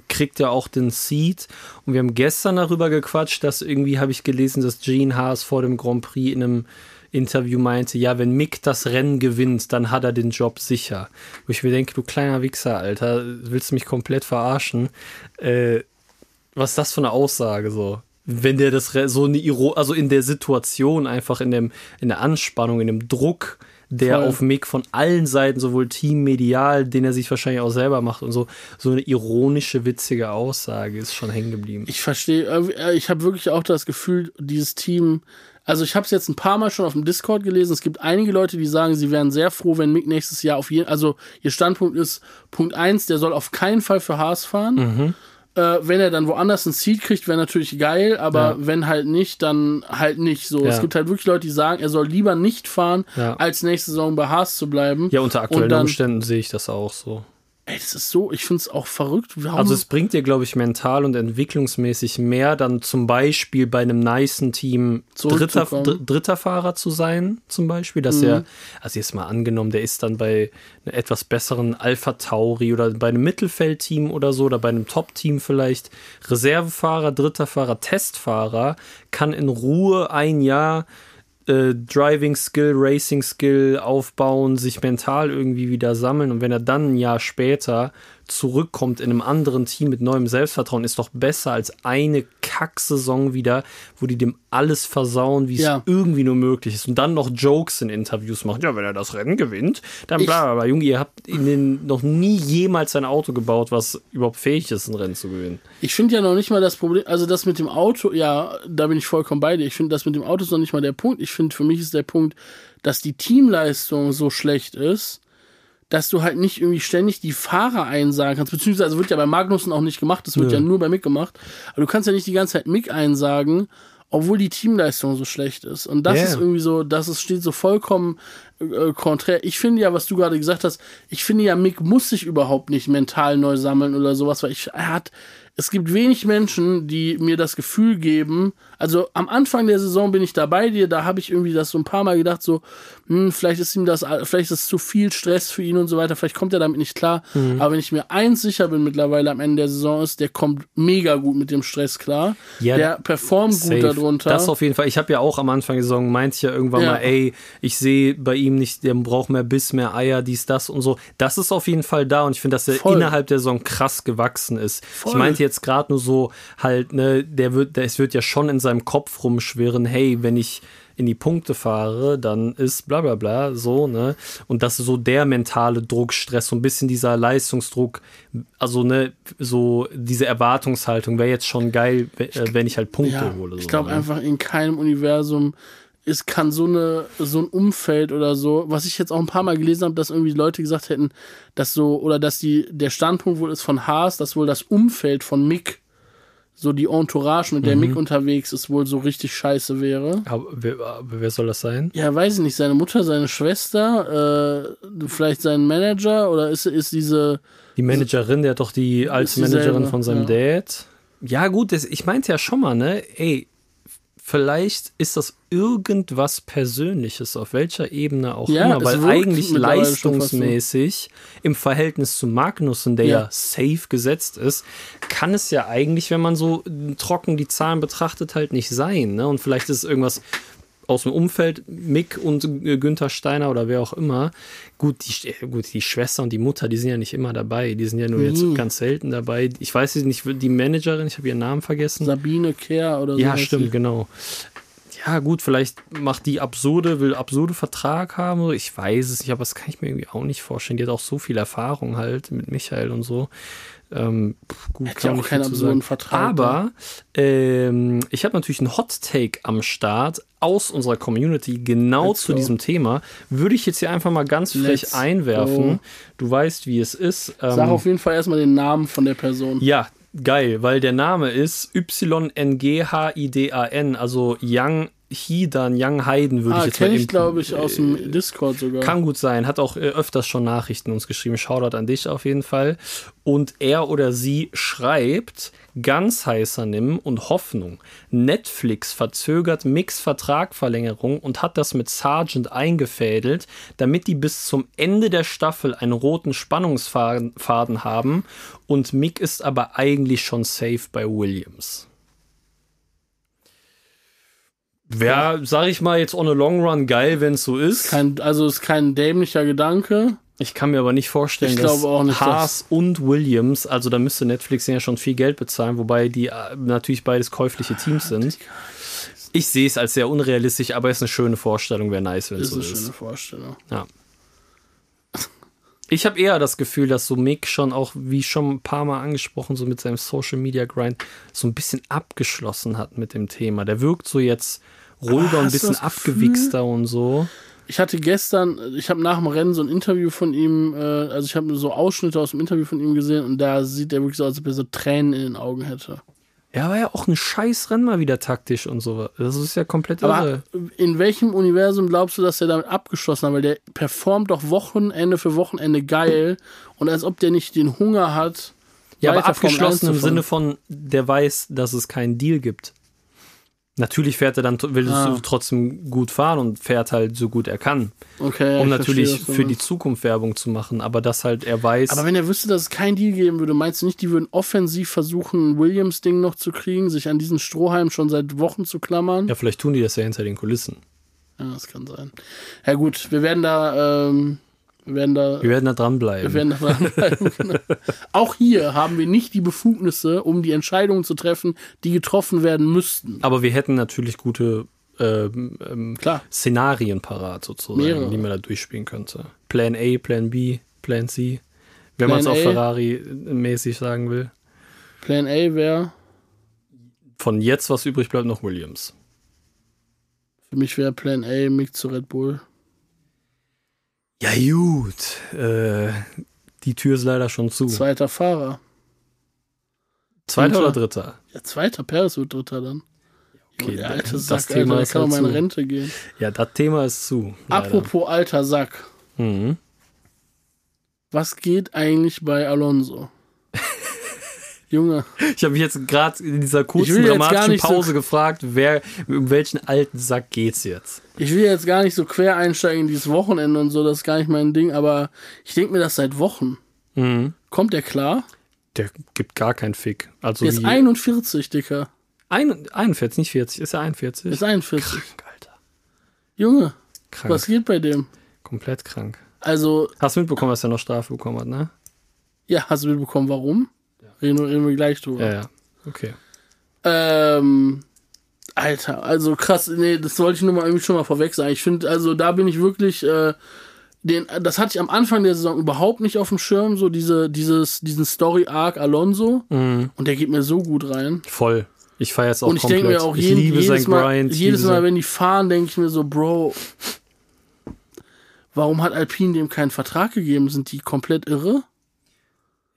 kriegt er auch den Seed. Und wir haben gestern darüber gequatscht, dass irgendwie habe ich gelesen, dass Gene Haas vor dem Grand Prix in einem Interview meinte, ja, wenn Mick das Rennen gewinnt, dann hat er den Job sicher. Wo ich mir denke, du kleiner Wichser, Alter, willst du mich komplett verarschen? Äh, was ist das für eine Aussage so? Wenn der das so eine Iro also in der Situation einfach in dem in der Anspannung, in dem Druck, der Voll. auf Mick von allen Seiten, sowohl Team, medial, den er sich wahrscheinlich auch selber macht und so, so eine ironische, witzige Aussage ist schon hängen geblieben. Ich verstehe, äh, ich habe wirklich auch das Gefühl, dieses Team, also ich habe es jetzt ein paar Mal schon auf dem Discord gelesen. Es gibt einige Leute, die sagen, sie wären sehr froh, wenn Mick nächstes Jahr auf jeden, also ihr Standpunkt ist Punkt eins, der soll auf keinen Fall für Haas fahren. Mhm. Äh, wenn er dann woanders ein Seed kriegt, wäre natürlich geil, aber Ja. wenn halt nicht, dann halt nicht so. Ja. Es gibt halt wirklich Leute, die sagen, er soll lieber nicht fahren, Ja. als nächste Saison bei Haas zu bleiben. Ja, unter aktuellen dann- Umständen sehe ich das auch so. Ey, das ist so, ich finde es auch verrückt. Warum? Also es bringt dir, glaube ich, mental und entwicklungsmäßig mehr, dann zum Beispiel bei einem nicen Team dritter, dritter Fahrer zu sein, zum Beispiel, dass er, also jetzt mal angenommen, der ist dann bei einer etwas besseren Alpha Tauri oder bei einem Mittelfeldteam oder so oder bei einem Top-Team vielleicht Reservefahrer, dritter Fahrer, Testfahrer, kann in Ruhe ein Jahr äh, Driving Skill, Racing Skill aufbauen, sich mental irgendwie wieder sammeln. Und wenn er dann ein Jahr später zurückkommt in einem anderen Team mit neuem Selbstvertrauen, ist doch besser als eine Kacksaison wieder, wo die dem alles versauen, wie es Ja. irgendwie nur möglich ist und dann noch Jokes in Interviews machen. Ja, wenn er das Rennen gewinnt, dann bla bla bla. Junge, ihr habt in den noch nie jemals ein Auto gebaut, was überhaupt fähig ist, ein Rennen zu gewinnen. Ich finde ja noch nicht mal das Problem, also das mit dem Auto, ja, da bin ich vollkommen bei dir. Ich finde, das mit dem Auto ist noch nicht mal der Punkt. Ich finde, für mich ist der Punkt, dass die Teamleistung so schlecht ist, dass du halt nicht irgendwie ständig die Fahrer einsagen kannst. Beziehungsweise wird ja bei Magnussen auch nicht gemacht, das wird Nö. ja nur bei Mick gemacht. Aber du kannst ja nicht die ganze Zeit Mick einsagen, obwohl die Teamleistung so schlecht ist. Und das Ja. ist irgendwie so, das ist, steht so vollkommen äh, konträr. Ich finde ja, was du gerade gesagt hast, ich finde ja, Mick muss sich überhaupt nicht mental neu sammeln oder sowas, weil ich, er hat, es gibt wenig Menschen, die mir das Gefühl geben. Also am Anfang der Saison bin ich da bei dir, da habe ich irgendwie das so ein paar Mal gedacht, so, hm, vielleicht ist ihm das, vielleicht ist es zu viel Stress für ihn und so weiter, vielleicht kommt er damit nicht klar. Mhm. Aber wenn ich mir eins sicher bin mittlerweile am Ende der Saison ist, der kommt mega gut mit dem Stress klar. Ja, der performt safe. gut darunter. Das auf jeden Fall. Ich habe ja auch am Anfang der Saison meint ja irgendwann ja. mal, ey, ich sehe bei ihm nicht, der braucht mehr Biss, mehr Eier, dies, das und so. Das ist auf jeden Fall da und ich finde, dass er Voll. innerhalb der Saison krass gewachsen ist. Voll. Ich meinte jetzt gerade nur so halt, ne, der wird, der, es wird ja schon in seinem Kopf rumschwirren, hey, wenn ich in die Punkte fahre, dann ist bla bla bla so, ne? Und das ist so der mentale Druck, Stress, so ein bisschen dieser Leistungsdruck, also ne, so diese Erwartungshaltung wäre jetzt schon geil, wenn ich halt Punkte ja, hole. So, ich glaube ne? einfach in keinem Universum es kann so eine so ein Umfeld oder so, was ich jetzt auch ein paar Mal gelesen habe, dass irgendwie Leute gesagt hätten, dass so oder dass die der Standpunkt wohl ist von Haas, dass wohl das Umfeld von Mick so die Entourage, mit der mhm. Mick unterwegs ist, wohl so richtig scheiße wäre. Aber wer, wer, soll das sein? Ja, weiß ich nicht. Seine Mutter, seine Schwester, äh, vielleicht sein Manager oder ist, ist diese. Die Managerin, der hat doch die alte Managerin von seinem ja. Dad. Ja, gut, das, ich meinte ja schon mal, ne? Ey, vielleicht ist das irgendwas Persönliches, auf welcher Ebene auch ja, immer, weil eigentlich leistungsmäßig im Verhältnis zu Magnussen, der ja. ja. safe gesetzt ist, kann es ja eigentlich, wenn man so trocken die Zahlen betrachtet, halt nicht sein. Ne? Und vielleicht ist es irgendwas aus dem Umfeld, Mick und Günther Steiner oder wer auch immer. Gut die, gut, die Schwester und die Mutter, die sind ja nicht immer dabei. Die sind ja nur mhm. jetzt ganz selten dabei. Ich weiß nicht, die Managerin, ich habe ihren Namen vergessen. Sabine Kehr oder so. Ja, stimmt, genau. Ja, gut, vielleicht macht die absurde, will absurde Vertrag haben. Ich weiß es nicht, aber das kann ich mir irgendwie auch nicht vorstellen. Die hat auch so viel Erfahrung halt mit Michael und so. Ähm, gut, Hätte kann auch keinen absurden Vertrag. Aber ne? ähm, ich habe natürlich einen Hot Take am Start aus unserer Community genau Let's zu go. diesem Thema. Würde ich jetzt hier einfach mal ganz frech Let's einwerfen. Go. Du weißt, wie es ist. Ähm, Sag auf jeden Fall erstmal den Namen von der Person. Ja, geil, weil der Name ist Y-N-G-H-I-D-A-N, also Young Hidan, Young Hayden würde ah, ich jetzt mal ich, glaube ich, aus dem äh, Discord sogar. Kann gut sein. Hat auch äh, öfters schon Nachrichten uns geschrieben. Shoutout an dich auf jeden Fall. Und er oder sie schreibt, ganz heißer Nimm und Hoffnung. Netflix verzögert Mix Vertragverlängerung und hat das mit Sargent eingefädelt, damit die bis zum Ende der Staffel einen roten Spannungsfaden haben. Und Mick ist aber eigentlich schon safe bei Williams. Wäre, sag ich mal, jetzt on a long run geil, wenn es so ist. Kein, also ist kein dämlicher Gedanke. Ich kann mir aber nicht vorstellen, ich dass nicht, Haas und Williams, also da müsste Netflix ja schon viel Geld bezahlen, wobei die äh, natürlich beides käufliche Teams sind. Ich sehe es als sehr unrealistisch, aber es ist eine schöne Vorstellung, wäre nice, wenn es so ist. Ist eine schöne Vorstellung. Ja. Ich habe eher das Gefühl, dass so Mick schon auch, wie schon ein paar Mal angesprochen, so mit seinem Social Media Grind so ein bisschen abgeschlossen hat mit dem Thema. Der wirkt so jetzt ruhiger und ein bisschen abgewichster und so. Ich hatte gestern, ich habe nach dem Rennen so ein Interview von ihm, äh, also ich habe so Ausschnitte aus dem Interview von ihm gesehen und da sieht er wirklich so, als ob er so Tränen in den Augen hätte. Er war ja auch ein scheiß Rennen mal wieder taktisch und so. Das ist ja komplett Aber irre. in welchem Universum glaubst du, dass er damit abgeschlossen hat? Weil der performt doch Wochenende für Wochenende geil und als ob der nicht den Hunger hat. Ja, aber abgeschlossen im Sinne von, der weiß, dass es keinen Deal gibt. Natürlich fährt er dann, will ah. trotzdem gut fahren und fährt halt so gut er kann. Okay, um natürlich verstehe, für die Zukunft Werbung zu machen, aber dass halt er weiß. Aber wenn er wüsste, dass es keinen Deal geben würde, meinst du nicht, die würden offensiv versuchen, Williams-Ding noch zu kriegen, sich an diesen Strohhalm schon seit Wochen zu klammern? Ja, vielleicht tun die das ja hinter den Kulissen. Ja, das kann sein. Ja, gut, wir werden da. Ähm wir werden da, wir werden da dranbleiben. Wir werden da dranbleiben. Genau. Auch hier haben wir nicht die Befugnisse, um die Entscheidungen zu treffen, die getroffen werden müssten. Aber wir hätten natürlich gute ähm, ähm, Szenarien parat, sozusagen, Mehrere. die man da durchspielen könnte. Plan A, Plan B, Plan C. Wenn man es auch Ferrari-mäßig sagen will. Plan A wäre. Von jetzt, was übrig bleibt, noch Williams. Für mich wäre Plan A Mick zu Red Bull. Ja, gut. Äh, die Tür ist leider schon zu. Zweiter Fahrer. Zweiter oder dritter? Ja, zweiter. Paris wird dritter dann. Okay, der alte Sack, das Thema Alter, ist kann halt mal in Rente gehen. Ja, das Thema ist zu. Leider. Apropos alter Sack. Mhm. Was geht eigentlich bei Alonso? Junge. Ich habe mich jetzt gerade in dieser kurzen dramatischen nicht so- Pause gefragt, wer, um welchen alten Sack geht's jetzt? Ich will jetzt gar nicht so quer einsteigen in dieses Wochenende und so, das ist gar nicht mein Ding, aber ich denke mir das seit Wochen. Mhm. Kommt der klar? Der gibt gar keinen Fick. Also Der ist wie- 41, Dicker. ein, 41, nicht 40. Ist er 41? Der ist 41. krank, Alter. Junge, Krank. was geht bei dem? Komplett krank. Also, Hast du mitbekommen, dass er noch Strafe bekommen hat, ne? ja, hast du mitbekommen, warum? Reden, wir- reden wir gleich drüber. Ja, ja. Okay. Ähm, Alter, also krass, nee, das wollte ich nur mal irgendwie schon mal vorweg sagen. Ich finde, also da bin ich wirklich, äh, den, das hatte ich am Anfang der Saison überhaupt nicht auf dem Schirm, so diese, dieses, diesen Story-Arc Alonso. Mhm. Und der geht mir so gut rein. Voll. Ich feiere es auch Und ich denke mir auch ich jeden, liebe jedes, sein Mal, Grind. jedes Mal, wenn die fahren, denke ich mir so, Bro, warum hat Alpine dem keinen Vertrag gegeben? Sind die komplett irre?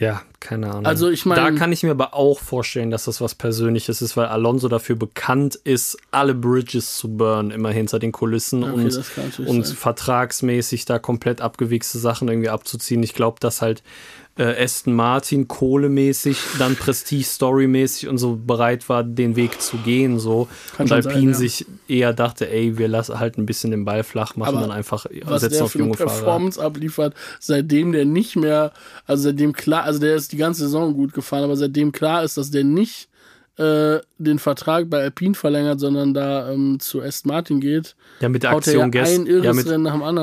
Ja, keine Ahnung. Also ich mein- Da kann ich mir aber auch vorstellen, dass das was Persönliches ist, weil Alonso dafür bekannt ist, alle Bridges zu burnen, immer hinter den Kulissen Okay, und, und sein. vertragsmäßig da komplett abgewichste Sachen irgendwie abzuziehen. Ich glaube, dass halt äh, Aston Martin kohlemäßig, dann Prestige-Story-mäßig und so bereit war, den Weg zu gehen, so. Kann und Alpine sein, ja. sich eher dachte, ey, wir lassen halt ein bisschen den Ball flach, machen Aber dann einfach, was setzen der auf für eine junge Fahrer. Performance abliefert, seitdem der nicht mehr, also seitdem klar, also der ist die ganze Saison gut gefahren, aber seitdem klar ist, dass der nicht äh, den Vertrag bei Alpine verlängert, sondern da ähm, zu Aston Martin geht, Ja, mit der er ja Aktion gestern. Ja, mit,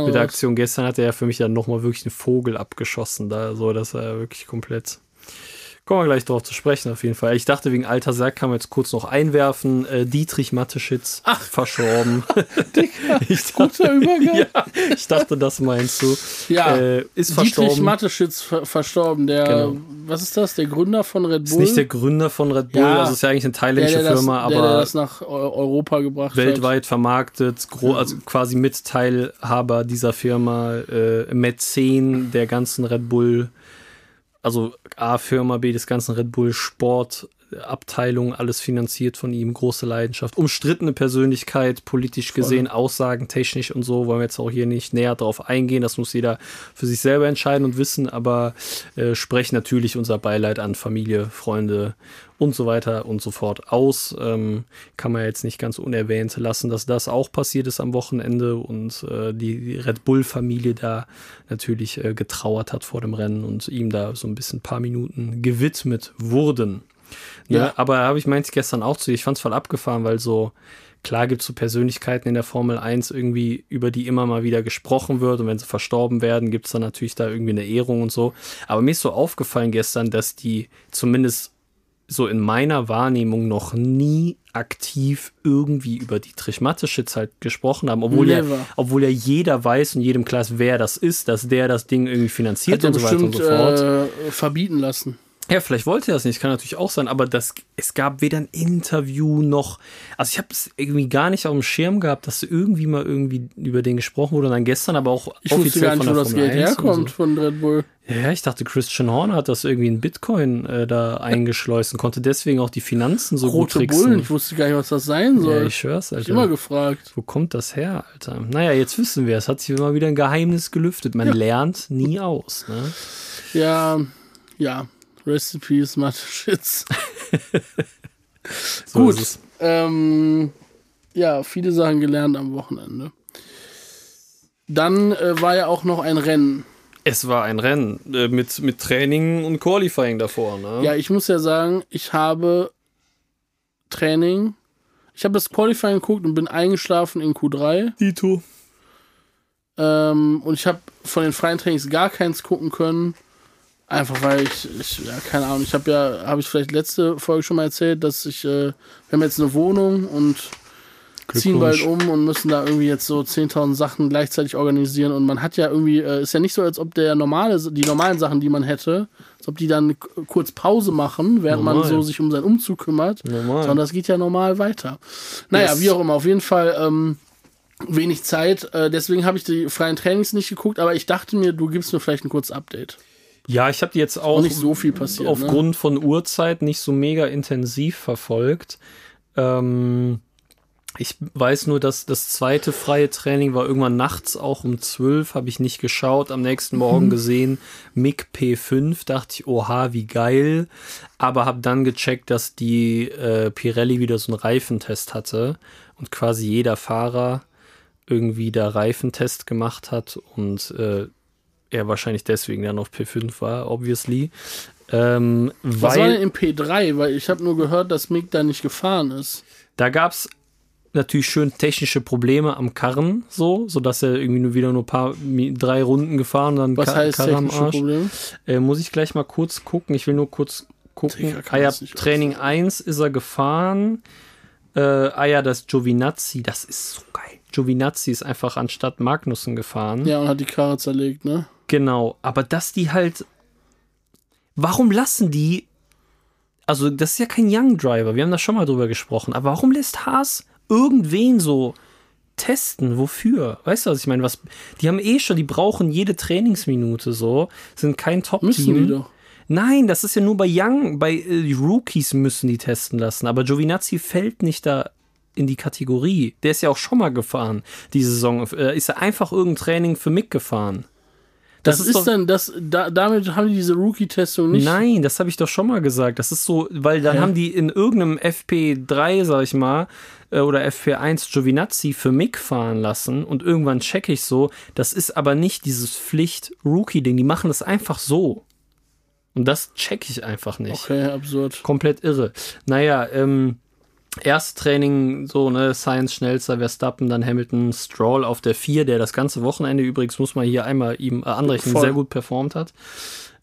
Mit der. Aktion gestern hat er ja für mich dann nochmal wirklich einen Vogel abgeschossen, da so, dass er wirklich komplett. Kommen wir gleich drauf zu sprechen, auf jeden Fall. Ich dachte, wegen alter Sack kann man jetzt kurz noch einwerfen. Äh, Dietrich Matteschitz Ach. verstorben. ich, Guter dachte, Übergang. ja, ich dachte, das meinst du. Ja, äh, ist Dietrich verstorben. Mateschitz ver verstorben, der, Genau. was ist das, der Gründer von Red ist Bull? nicht der Gründer von Red Bull, Ja. also ist ja eigentlich eine der, thailändische der das, Firma, der, der aber das nach Eu- Europa gebracht hat. weltweit vermarktet, gro also quasi Mitteilhaber dieser Firma, äh, Mäzen der ganzen Red Bull, also A-Firma, B des ganzen Red Bull Sport. Abteilung, alles finanziert von ihm, große Leidenschaft, umstrittene Persönlichkeit, politisch gesehen, Aussagen, technisch und so, wollen wir jetzt auch hier nicht näher drauf eingehen, das muss jeder für sich selber entscheiden und wissen, aber äh, sprechen natürlich unser Beileid an Familie, Freunde und so weiter und so fort aus. Ähm, kann man jetzt nicht ganz unerwähnt lassen, dass das auch passiert ist am Wochenende und äh, die, die Red Bull-Familie da natürlich äh, getrauert hat vor dem Rennen und ihm da so ein bisschen ein paar Minuten gewidmet wurden. Ne? Ja. Aber habe ich meinte gestern auch zu dir, ich fand es voll abgefahren, weil so, klar gibt es so Persönlichkeiten in der Formel 1 irgendwie, über die immer mal wieder gesprochen wird und wenn sie verstorben werden, gibt es dann natürlich da irgendwie eine Ehrung und so. Aber mir ist so aufgefallen gestern, dass die zumindest so in meiner Wahrnehmung noch nie aktiv irgendwie über Dietrich Mateschitz halt gesprochen haben, obwohl ja, Never. obwohl ja jeder weiß und jedem klar ist, wer das ist, dass der das Ding irgendwie finanziert Hat und so weiter und so fort. äh, verbieten lassen. Ja, vielleicht wollte er das nicht, kann natürlich auch sein, aber das, es gab weder ein Interview noch, also ich habe es irgendwie gar nicht auf dem Schirm gehabt, dass irgendwie mal irgendwie über den gesprochen wurde und dann gestern aber auch Ich wusste gar nicht, wo das Geld 1 und herkommt von Red Bull. So. Ja, ich dachte, Christian Horner hat das irgendwie in Bitcoin äh, da eingeschleust und konnte deswegen auch die Finanzen so gut Rote tricksen. Bullen, ich wusste gar nicht, was das sein ja, soll. ich schwör's, ich immer Alter. gefragt. Wo kommt das her, Alter? Naja, jetzt wissen wir, es hat sich immer wieder ein Geheimnis gelüftet. Man lernt nie aus, ne? Ja, ja. Rest in Peace. So Gut. Ähm, ja, viele Sachen gelernt am Wochenende. Dann äh, war ja auch noch ein Rennen. Es war ein Rennen äh, mit, mit Training und Qualifying davor, ne? Ja, ich muss ja sagen, ich habe Training. Ich habe das Qualifying geguckt und bin eingeschlafen in Q3. Dito. Ähm, und ich habe von den freien Trainings gar keins gucken können. Einfach weil ich, ich ja, keine Ahnung, ich habe ja, habe ich vielleicht letzte Folge schon mal erzählt, dass ich, äh, wir haben jetzt eine Wohnung und ziehen bald um und müssen da irgendwie jetzt so 10.000 Sachen gleichzeitig organisieren und man hat ja irgendwie, äh, ist ja nicht so, als ob der normale, die normalen Sachen, die man hätte, als ob die dann kurz Pause machen, während man Normal. so sich um seinen Umzug kümmert, Normal. sondern das geht ja normal weiter. Naja, Yes. wie auch immer, auf jeden Fall ähm, wenig Zeit, äh, deswegen habe ich die freien Trainings nicht geguckt, aber ich dachte mir, du gibst mir vielleicht ein kurzes Update. Ja, ich habe die jetzt auch Auch nicht so viel passiert. Ne? aufgrund von Uhrzeit nicht so mega intensiv verfolgt. Ähm, Ich weiß nur, dass das zweite freie Training war irgendwann nachts auch um 12, habe ich nicht geschaut, am nächsten Morgen gesehen, MIG P5, dachte ich, oha, wie geil, aber habe dann gecheckt, dass die äh, Pirelli wieder so einen Reifentest hatte und quasi jeder Fahrer irgendwie da Reifentest gemacht hat und äh, er wahrscheinlich deswegen dann auf P5 war, obviously. Ähm, Was war denn im P3? Weil ich habe nur gehört, dass Mick da nicht gefahren ist. da gab es natürlich schön technische Probleme am Karren, so, sodass er irgendwie nur wieder nur ein paar, drei Runden gefahren, dann Was Ka- heißt Karre am technische Arsch. Probleme? Äh, muss ich gleich mal kurz gucken. Ich will nur kurz gucken. Ah ja, Training 1 ist er gefahren. Äh, ah ja, das Giovinazzi, das ist so geil. Giovinazzi ist einfach anstatt Magnussen gefahren. Ja, und hat die Karre zerlegt, ne? Genau, aber dass die halt. Warum lassen die. Also, das ist ja kein Young Driver, wir haben da schon mal drüber gesprochen, aber warum lässt Haas irgendwen so testen? Wofür? Weißt du, was ich meine? Was, die haben eh schon, die brauchen jede Trainingsminute so, sind kein Müssen die Top-Team. doch. Nein, das ist ja nur bei Young, bei äh, die Rookies müssen die testen lassen, aber Giovinazzi fällt nicht da in die Kategorie. Der ist ja auch schon mal gefahren, diese Saison. Äh, ist er einfach irgendein Training für Mick gefahren. Das, ist, doch- dann, das, da, damit haben die diese Rookie-Testung nicht. Nein, das habe ich doch schon mal gesagt. Das ist so, weil dann Hä? haben die in irgendeinem FP3, sag ich mal, äh, oder FP1 Giovinazzi für Mick fahren lassen und irgendwann checke ich so, das ist aber nicht dieses Pflicht-Rookie-Ding. Die machen das einfach so. Und das checke ich einfach nicht. Okay, absurd. Komplett irre. Naja, ähm, Ersttraining, so, ne, Science schnellster, Verstappen, dann Hamilton, Stroll auf der 4, der das ganze Wochenende übrigens, muss man hier einmal ihm äh, anrechnen, Voll. sehr gut performt hat.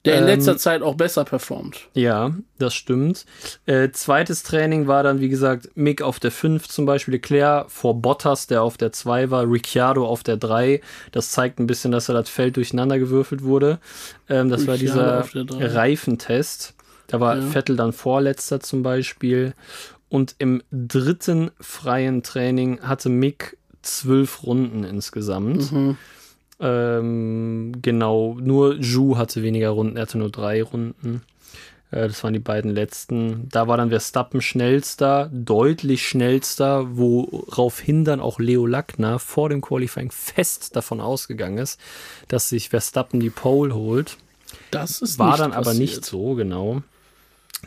Der in Ähm, letzter Zeit auch besser performt. Ja, das stimmt. Äh, zweites Training war dann, wie gesagt, Mick auf der 5 zum Beispiel, Leclerc vor Bottas, der auf der 2 war, Ricciardo auf der 3. Das zeigt ein bisschen, dass er das Feld durcheinander gewürfelt wurde. Ähm, das war Ricciardo dieser der drei. Reifentest. Da war Ja. Vettel dann vorletzter zum Beispiel. Und im dritten freien Training hatte Mick zwölf Runden insgesamt. Mhm. Ähm, genau, nur Ju hatte weniger Runden, er hatte nur drei Runden. Äh, das waren die beiden letzten. Da war dann Verstappen schnellster, deutlich schnellster, woraufhin dann auch Leo Lackner vor dem Qualifying fest davon ausgegangen ist, dass sich Verstappen die Pole holt. Das ist War dann aber passiert. nicht so, genau.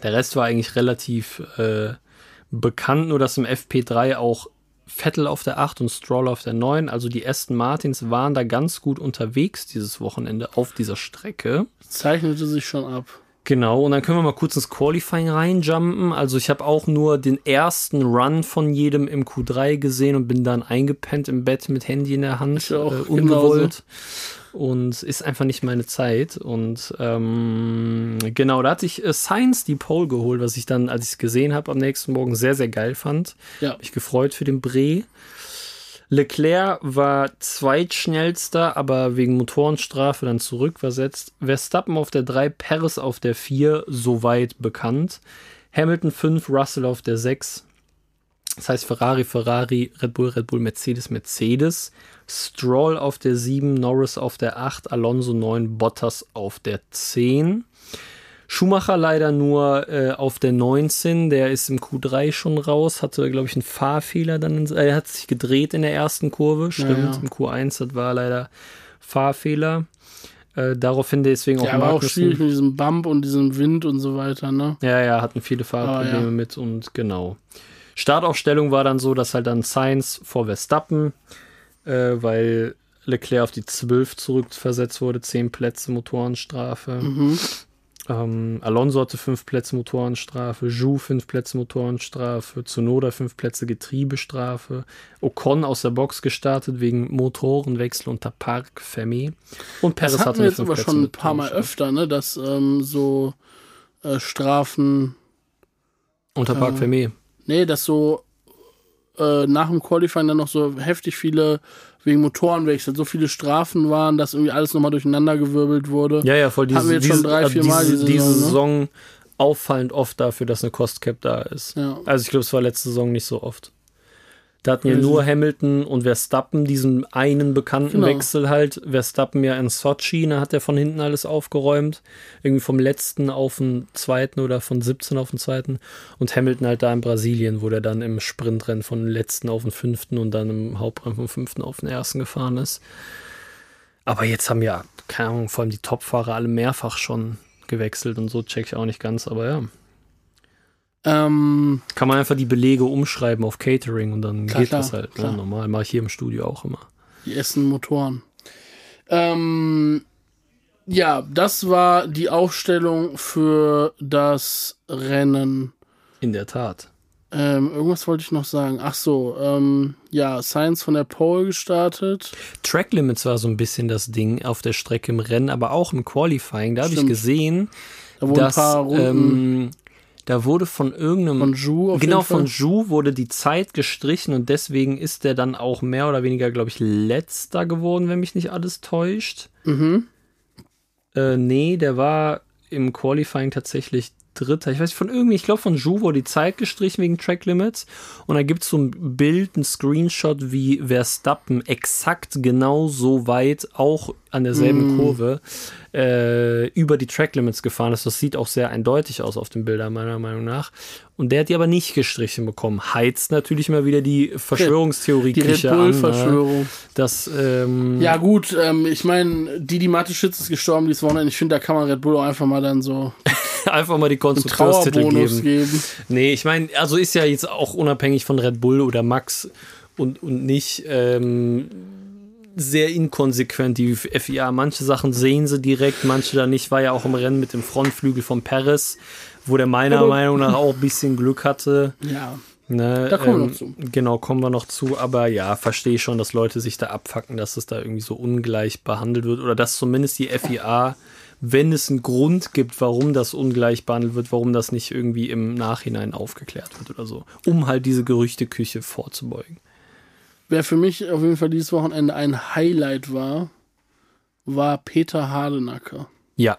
Der Rest war eigentlich relativ äh, bekannt, nur dass im FP3 auch Vettel auf der 8 und Stroll auf der 9, also die Aston Martins waren da ganz gut unterwegs dieses Wochenende auf dieser Strecke. Zeichnete sich schon ab. Genau, und dann können wir mal kurz ins Qualifying reinjumpen. Also ich habe auch nur den ersten Run von jedem im Q3 gesehen und bin dann eingepennt im Bett mit Handy in der Hand, äh, genauso. Und ist einfach nicht meine Zeit. Und ähm, genau, da hatte ich äh, Science die Pole geholt, was ich dann, als ich es gesehen habe, am nächsten Morgen sehr, sehr geil fand. Ja. Mich gefreut für den Bre. Leclerc war zweitschnellster, aber wegen Motorenstrafe dann zurückversetzt. Verstappen auf der 3, Perez auf der 4, soweit bekannt. Hamilton 5, Russell auf der 6. Das heißt Ferrari, Ferrari, Red Bull, Red Bull, Mercedes, Mercedes. Stroll auf der 7, Norris auf der 8, Alonso 9, Bottas auf der 10. Schumacher leider nur äh, auf der 19, der ist im Q3 schon raus, hatte, glaube ich, einen Fahrfehler dann, in, äh, er hat sich gedreht in der ersten Kurve, stimmt, ja. im Q1, das war leider Fahrfehler. Äh, daraufhin deswegen auch Ja, aber auch schwierig mit diesem Bump und diesem Wind und so weiter, ne? ja, ja, hatten viele Fahrprobleme Ah, ja. mit und genau. Startaufstellung war dann so, dass halt dann Sainz vor Verstappen, äh, weil Leclerc auf die 12 zurückversetzt wurde, 10 Plätze Motorenstrafe. Mhm. Ähm, Alonso hatte 5 Plätze Motorenstrafe, Jou 5 Plätze Motorenstrafe, Tsunoda 5 Plätze Getriebestrafe, Ocon aus der Box gestartet wegen Motorenwechsel unter Park Femi und Perez Das hatten hatte wir jetzt aber Plätze schon ein paar Mal öfter, ne? Dass ähm, so äh, Strafen, Unter Park äh, Femi. nee, dass so äh, nach dem Qualifying dann noch so heftig viele wegen Motorenwechsel, so viele Strafen waren, dass irgendwie alles nochmal durcheinandergewirbelt wurde. Ja, ja, voll diese, Hatten wir jetzt diese, schon drei, äh, vier Mal diese, die diese Saison, ne? Saison auffallend oft dafür, dass eine Cost Cap da ist. Ja. Also ich glaube, es war letzte Saison nicht so oft. Da hatten ja nur Hamilton und Verstappen diesen einen bekannten Genau. Wechsel halt. Verstappen ja in Sochi, da hat er von hinten alles aufgeräumt. Irgendwie vom letzten auf den zweiten oder von 17 auf den zweiten. Und Hamilton halt da in Brasilien, wo der dann im Sprintrennen von letzten auf den fünften und dann im Hauptrennen vom fünften auf den ersten gefahren ist. Aber jetzt haben ja, keine Ahnung, vor allem die Topfahrer alle mehrfach schon gewechselt und so check ich auch nicht ganz, aber ja. Ähm, Kann man einfach die Belege umschreiben auf Catering und dann Klar, geht das halt. klar. Ne? Normal mache ich hier im Studio auch immer. die essen Motoren. Ähm, ja, das war die Aufstellung für das Rennen. In der Tat. Ähm, irgendwas wollte ich noch sagen. Ach so, ähm, ja, Science von der Pole gestartet. Track Limits war so ein bisschen das Ding auf der Strecke im Rennen, aber auch im Qualifying. Da habe ich gesehen, Da wurden dass ein paar Runden ähm, da wurde von irgendeinem von Ju auf genau von Ju wurde die Zeit gestrichen und deswegen ist der dann auch mehr oder weniger, glaube ich, letzter geworden, wenn mich nicht alles täuscht. Mhm. Äh, nee, der war im Qualifying tatsächlich Dritter. Ich weiß von irgendwie, ich glaube von Ju wurde die Zeit gestrichen wegen Track Limits. Und da gibt es so ein Bild, ein Screenshot, wie Verstappen exakt genau so weit, auch an derselben Kurve, äh, über die Track Limits gefahren ist. Das sieht auch sehr eindeutig aus auf den Bildern, meiner Meinung nach. Und der hat die aber nicht gestrichen bekommen. Heizt natürlich mal wieder die Verschwörungstheorie Die Red. Bull-Verschwörung. Ne? Das, ähm, Ja, gut, ähm, ich meine, Didi Mateschitz ist gestorben dieses Wochenende. Ich finde, da kann man Red Bull auch einfach mal dann so einfach mal die Konstrukteurstitel geben. geben. Nee, ich meine, also ist ja jetzt auch unabhängig von Red Bull oder Max und, und nicht ähm, sehr inkonsequent, die FIA. Manche Sachen sehen sie direkt, manche da nicht. War ja auch im Rennen mit dem Frontflügel von Perez, wo der meiner Aber- Meinung nach auch ein bisschen Glück hatte. Ja, Ne, Da kommen wir noch zu. Genau, kommen wir noch zu. Aber ja, verstehe ich schon, dass Leute sich da abfacken, dass es da irgendwie so ungleich behandelt wird oder dass zumindest die FIA, wenn es einen Grund gibt, warum das ungleich behandelt wird, warum das nicht irgendwie im Nachhinein aufgeklärt wird oder so, um halt diese Gerüchteküche vorzubeugen. wer für mich auf jeden Fall dieses Wochenende ein Highlight war, war Peter Hardenacke. Ja,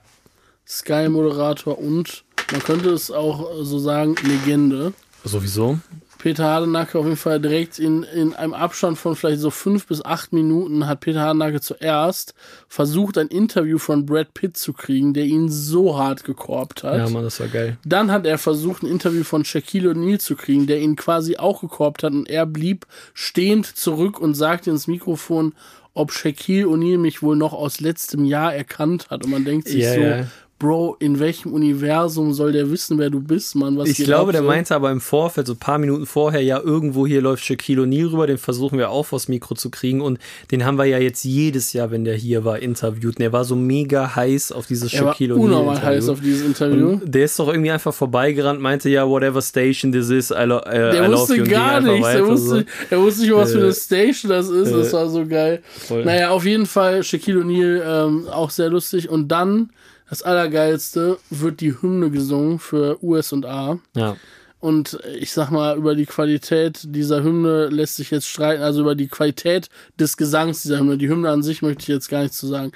Sky-Moderator und, man könnte es auch so sagen, Legende. sowieso. Peter Hardenacke auf jeden Fall direkt in, in einem Abstand von vielleicht so fünf bis acht Minuten hat Peter Hardenacke zuerst versucht, ein Interview von Brad Pitt zu kriegen, der ihn so hart gekorbt hat. Ja, Mann, das war geil. Dann hat er versucht, ein Interview von Shaquille O'Neal zu kriegen, der ihn quasi auch gekorbt hat und er blieb stehend zurück und sagte ins Mikrofon, ob Shaquille O'Neal mich wohl noch aus letztem Jahr erkannt hat. Und man denkt sich Ja, so, ja. Bro, in welchem Universum soll der wissen, wer du bist, Mann? Was Ich glaube, der meinte aber im Vorfeld, so ein paar Minuten vorher, ja, irgendwo hier läuft Shaquille O'Neal rüber, den versuchen wir auch vors Mikro zu kriegen und den haben wir ja jetzt jedes Jahr, wenn der hier war, interviewt. Und der war so mega heiß auf dieses er Shaquille O'Neal. unnormal Interview. heiß auf dieses Interview. Und der ist doch irgendwie einfach vorbeigerannt, meinte ja, whatever station this is, I, lo äh, I Der love wusste you. gar nichts. Er wusste, er wusste nicht, was für Äh, eine Station das ist. das war so geil. Voll. Naja, auf jeden Fall Shaquille O'Neal ähm, auch sehr lustig. Und dann, das Allergeilste, wird die Hymne gesungen für US und A. Ja. Und ich sag mal, über die Qualität dieser Hymne lässt sich jetzt streiten, also über die Qualität des Gesangs dieser Hymne. Die Hymne an sich möchte ich jetzt gar nichts zu sagen.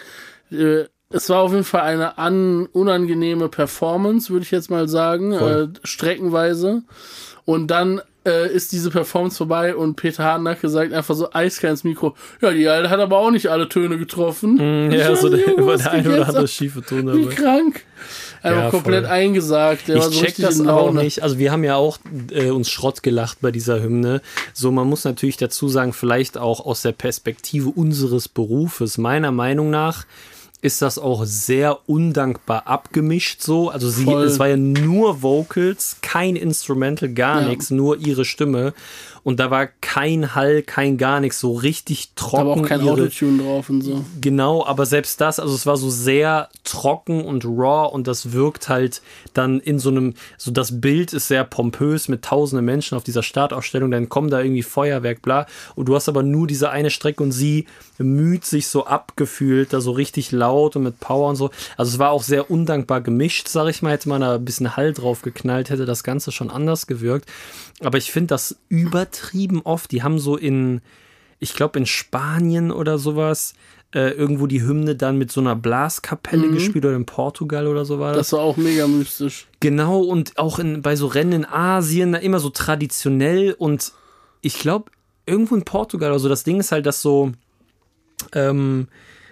Äh, es war auf jeden Fall eine an, unangenehme Performance, würde ich jetzt mal sagen, äh, streckenweise. Und dann äh, ist diese Performance vorbei und Peter Hartnacke sagt einfach so eiskalt ins Mikro, ja, die Alte hat aber auch nicht alle Töne getroffen. Mm, Ich Ja, so weiß der, über der geht ein oder andere schiefe Ton Wie dabei. krank. Einfach Ja, komplett voll. eingesagt. Der war so Ich check das auch nicht. Also wir haben ja auch äh, uns Schrott gelacht bei dieser Hymne. So, man muss natürlich dazu sagen, vielleicht auch aus der Perspektive unseres Berufes. Meiner Meinung nach ist das auch sehr undankbar abgemischt so. Also sie, Voll. es war ja nur Vocals, kein Instrumental, gar Ja. nichts, nur ihre Stimme. Und da war kein Hall, kein gar nichts, so richtig trocken. aber auch kein ihre, Autotune drauf und so. Genau, aber selbst das, also es war so sehr trocken und raw und das wirkt halt dann in so einem, so das Bild ist sehr pompös mit tausenden Menschen auf dieser Startausstellung, dann kommen da irgendwie Feuerwerk, bla, und du hast aber nur diese eine Strecke und sie müht sich so abgefühlt, da so richtig laut und mit Power und so. Also es war auch sehr undankbar gemischt, sag ich mal, hätte man da ein bisschen Hall drauf geknallt, hätte das Ganze schon anders gewirkt. Aber ich finde das übertrieben oft, die haben so in, ich glaube in Spanien oder sowas, äh, irgendwo die Hymne dann mit so einer Blaskapelle gespielt oder in Portugal oder so war das. Das war auch mega mystisch. Genau, und auch in, bei so Rennen in Asien, da immer so traditionell und ich glaube, irgendwo in Portugal oder so. Das Ding ist halt, dass so, ähm,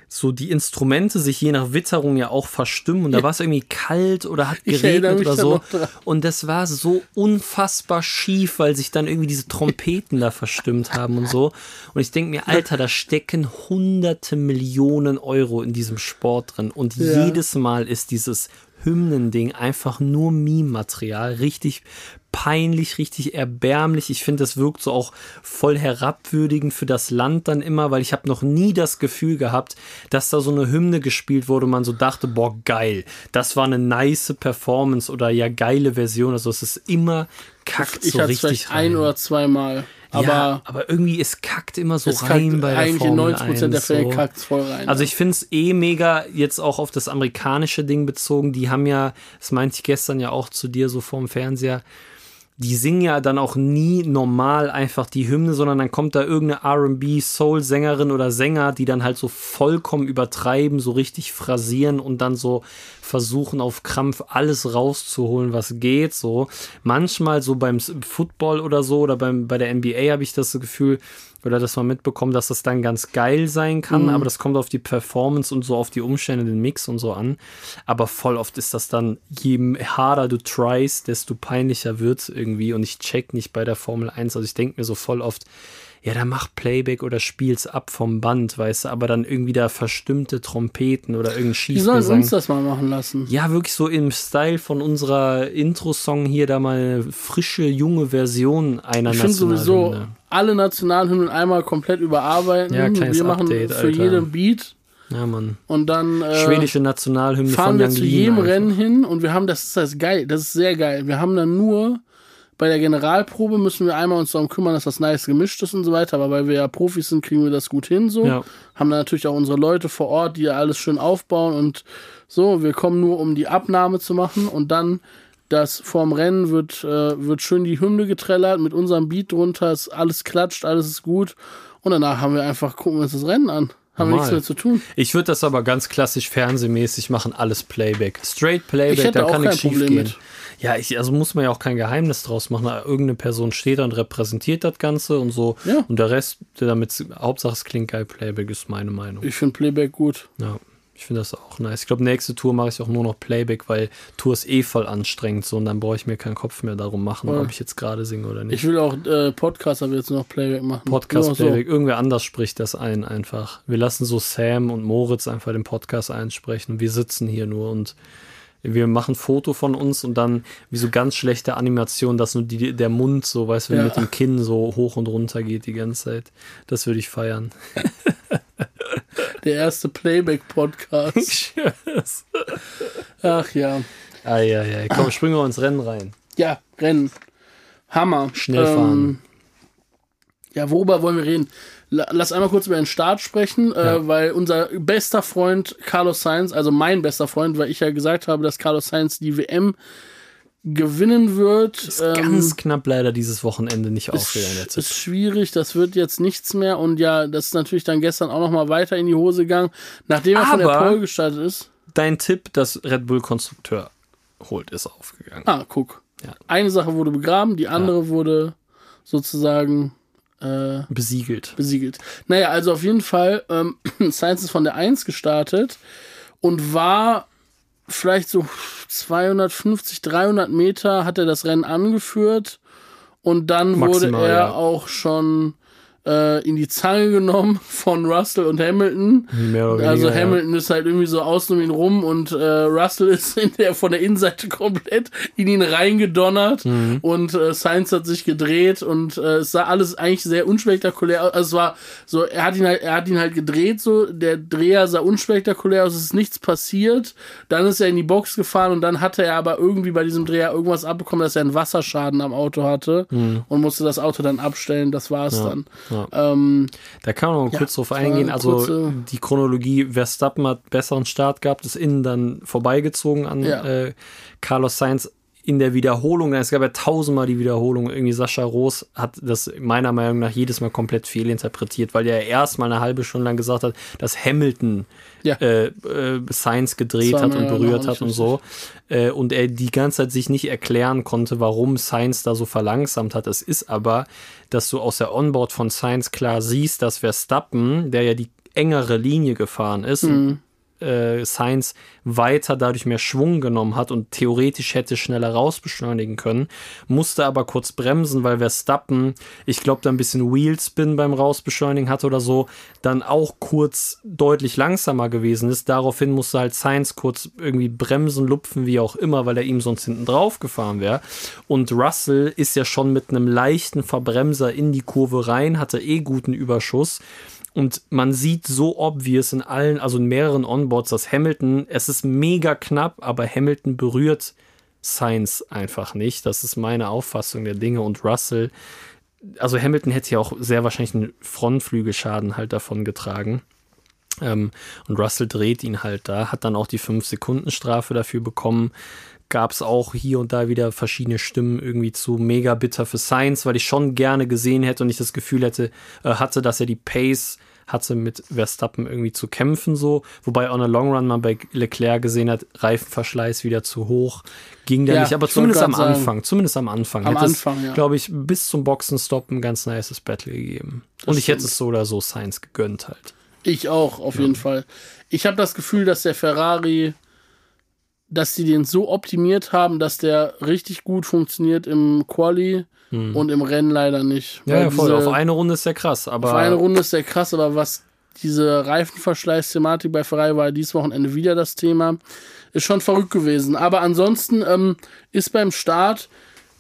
so die Instrumente sich je nach Witterung ja auch verstimmen und da war es irgendwie kalt oder hat geregnet oder so. und das war so unfassbar schief, weil sich dann irgendwie diese Trompeten da verstimmt haben und so. Und ich denke mir, Alter, da stecken hunderte Millionen Euro in diesem Sport drin. Und Ja. jedes Mal ist dieses Hymnending einfach nur Meme-Material, richtig peinlich, richtig erbärmlich. Ich finde, das wirkt so auch voll herabwürdigend für das Land dann immer, weil ich habe noch nie das Gefühl gehabt, dass da so eine Hymne gespielt wurde und man so dachte, boah, geil, das war eine nice Performance oder ja, geile Version. Also es ist immer kackt Ich so hatte es richtig vielleicht ein rein. oder zweimal. Aber ja, aber irgendwie, es kackt immer so rein bei der eigentlich in Formel 90% der 1, Fälle so. kackt es voll rein. Also ich finde es eh mega, jetzt auch auf das amerikanische Ding bezogen. Die haben ja, das meinte ich gestern ja auch zu dir so vorm Fernseher, die singen ja dann auch nie normal einfach die Hymne, sondern dann kommt da irgendeine RB, Soul-Sängerin oder Sänger, die dann halt so vollkommen übertreiben, so richtig phrasieren und dann so versuchen auf Krampf alles rauszuholen, was geht. So manchmal so beim Football oder so oder beim, bei der NBA habe ich das Gefühl, oder dass man mitbekommt, dass das dann ganz geil sein kann, aber das kommt auf die Performance und so auf die Umstände, den Mix und so an. Aber voll oft ist das dann, je harder du tries, desto peinlicher wird irgendwie. Und ich check nicht bei der Formel 1. Also ich denke mir so voll oft, ja, dann mach Playback oder spiel's ab vom Band, weißt du, aber dann irgendwie da verstimmte Trompeten oder irgendein die sollen uns das mal machen lassen. Ja, wirklich so im Style von unserer Intro-Song hier da mal eine frische, junge Version einer Ich finde sowieso. Alle Nationalhymnen einmal komplett überarbeiten. Ja, kleines Wir machen Update, für Alter. jeden Beat Ja, Mann. und dann äh, Schwedische Nationalhymne fahren von wir zu jedem einfach. Rennen hin und wir haben, das ist das geil, das ist sehr geil. Wir haben dann nur bei der Generalprobe müssen wir einmal uns darum kümmern, dass das nice gemischt ist und so weiter, aber weil wir ja Profis sind, kriegen wir das gut hin so. Ja. Haben dann natürlich auch unsere Leute vor Ort, die ja alles schön aufbauen und so. Wir kommen nur, um die Abnahme zu machen und dann das vorm Rennen wird, äh, wird schön die Hymne getrellert mit unserem Beat drunter, ist alles klatscht, alles ist gut und danach haben wir einfach, gucken wir uns das Rennen an. Haben wir nichts mehr zu tun. Ich würde das aber ganz klassisch fernsehmäßig machen, alles Playback. Straight Playback, da kann nichts schief gehen. mit. Ja, ich, also muss man ja auch kein Geheimnis draus machen. Irgendeine Person steht da und repräsentiert das Ganze und so. Ja. Und der Rest, damit Hauptsache es klingt geil, Playback ist meine Meinung. Ich finde Playback gut. Ja, ich finde das auch nice. Ich glaube, nächste Tour mache ich auch nur noch Playback, weil Tour ist eh voll anstrengend so und dann brauche ich mir keinen Kopf mehr darum machen, Voll. ob ich jetzt gerade singe oder nicht. Ich will auch äh, Podcast, aber jetzt noch Playback machen. Nur Podcast so. Playback. Irgendwer anders spricht das ein einfach. Wir lassen so Sam und Moritz einfach den Podcast einsprechen und wir sitzen hier nur und wir machen ein Foto von uns und dann wie so ganz schlechte Animation, dass nur die, der Mund so, weißt du, Ja. mit dem Kinn so hoch und runter geht die ganze Zeit. Das würde ich feiern. Der erste Playback-Podcast. Ach ja. Eieiei. Komm, springen wir ins Rennen rein. Ja, Rennen. Hammer. Schnell fahren. ja, worüber wollen wir reden? La- Lass einmal kurz über den Start sprechen, Ja. äh, weil unser bester Freund Carlos Sainz, also mein bester Freund, weil ich ja gesagt habe, dass Carlos Sainz die WM gewinnen wird. Ist ähm, ganz knapp leider dieses Wochenende nicht auch ist, ist schwierig, das wird jetzt nichts mehr und ja, das ist natürlich dann gestern auch noch mal weiter in die Hose gegangen, nachdem er von der Aber- Pole gestartet ist. Dein Tipp, dass Red Bull Konstrukteur holt, ist aufgegangen. Ah, guck. Ja. Eine Sache wurde begraben, die andere wurde sozusagen äh, Besiegelt. besiegelt. Naja, also auf jeden Fall, ähm, Science ist von der 1 gestartet und war vielleicht so 250, 300 Meter hat er das Rennen angeführt und dann wurde Maximal, er ja. auch schon äh, in die Zange genommen von Russell und Hamilton. Mehr oder Also weniger, ja. Hamilton ist halt irgendwie so außen um ihn rum und äh, Russell ist in der, von der Innenseite komplett in ihn reingedonnert Mhm. und äh, Sainz hat sich gedreht und äh, es sah alles eigentlich sehr unspektakulär aus. Also es war so, er hat ihn halt, er hat ihn halt gedreht so, der Dreher sah unspektakulär aus, es ist nichts passiert. Dann ist er in die Box gefahren und dann hatte er aber irgendwie bei diesem Dreher irgendwas abbekommen, dass er einen Wasserschaden am Auto hatte und musste das Auto dann abstellen. Das war es Mhm. Ja. dann. Ja. Ähm, Da kann man mal Ja, kurz drauf eingehen. Also die Chronologie, Verstappen hat besseren Start gehabt, ist innen dann vorbeigezogen an Ja. äh, Carlos Sainz. in der Wiederholung, es gab ja tausendmal die Wiederholung, irgendwie Sascha Roos hat das meiner Meinung nach jedes Mal komplett fehlinterpretiert, weil er erstmal eine halbe Stunde lang gesagt hat, dass Hamilton Ja. äh, äh, Science gedreht hat und ja berührt hat und so. Äh, und er die ganze Zeit sich nicht erklären konnte, warum Science da so verlangsamt hat. Es ist aber, dass du aus der Onboard von Science klar siehst, dass Verstappen, der ja die engere Linie gefahren ist, äh, Sainz weiter dadurch mehr Schwung genommen hat und theoretisch hätte schneller rausbeschleunigen können, musste aber kurz bremsen, weil Verstappen, ich glaube, da ein bisschen Wheelspin beim Rausbeschleunigen hatte oder so, dann auch kurz deutlich langsamer gewesen ist. Daraufhin musste halt Sainz kurz irgendwie bremsen, lupfen, wie auch immer, weil er ihm sonst hinten drauf gefahren wäre. Und Russell ist ja schon mit einem leichten Verbremser in die Kurve rein, hatte eh guten Überschuss. Und man sieht so obvious in allen, also in mehreren Onboards, dass Hamilton, es ist mega knapp, aber Hamilton berührt Sainz einfach nicht. Das ist meine Auffassung der Dinge. Und Russell, also Hamilton hätte ja auch sehr wahrscheinlich einen Frontflügelschaden halt davon getragen. Ähm, und Russell dreht ihn halt da, hat dann auch die 5-Sekunden-Strafe dafür bekommen. Gab es auch hier und da wieder verschiedene Stimmen irgendwie zu mega bitter für Sainz, weil ich schon gerne gesehen hätte und ich das Gefühl hätte, äh, hatte, dass er die Pace hatte mit Verstappen irgendwie zu kämpfen so, wobei on a long run man bei Leclerc gesehen hat, Reifenverschleiß wieder zu hoch, ging da Ja, nicht, aber zumindest am sagen. Anfang, zumindest am Anfang, Am hätte Anfang, es, ja. glaube ich, bis zum Boxenstopp ein ganz nices Battle gegeben. und ich hätte es so oder so Sainz gegönnt halt. Ich auch, auf jeden Fall. Ich habe das Gefühl, dass der Ferrari, dass sie den so optimiert haben, dass der richtig gut funktioniert im Quali und im Rennen leider nicht. Hm. Ja, ja voll. diese- Auf eine Runde ist ja krass, aber Auf eine Runde ist der krass, aber was diese Reifenverschleiß-Thematik bei Ferrari war dieses Wochenende wieder das Thema, ist schon verrückt gewesen. Aber ansonsten ähm, ist beim Start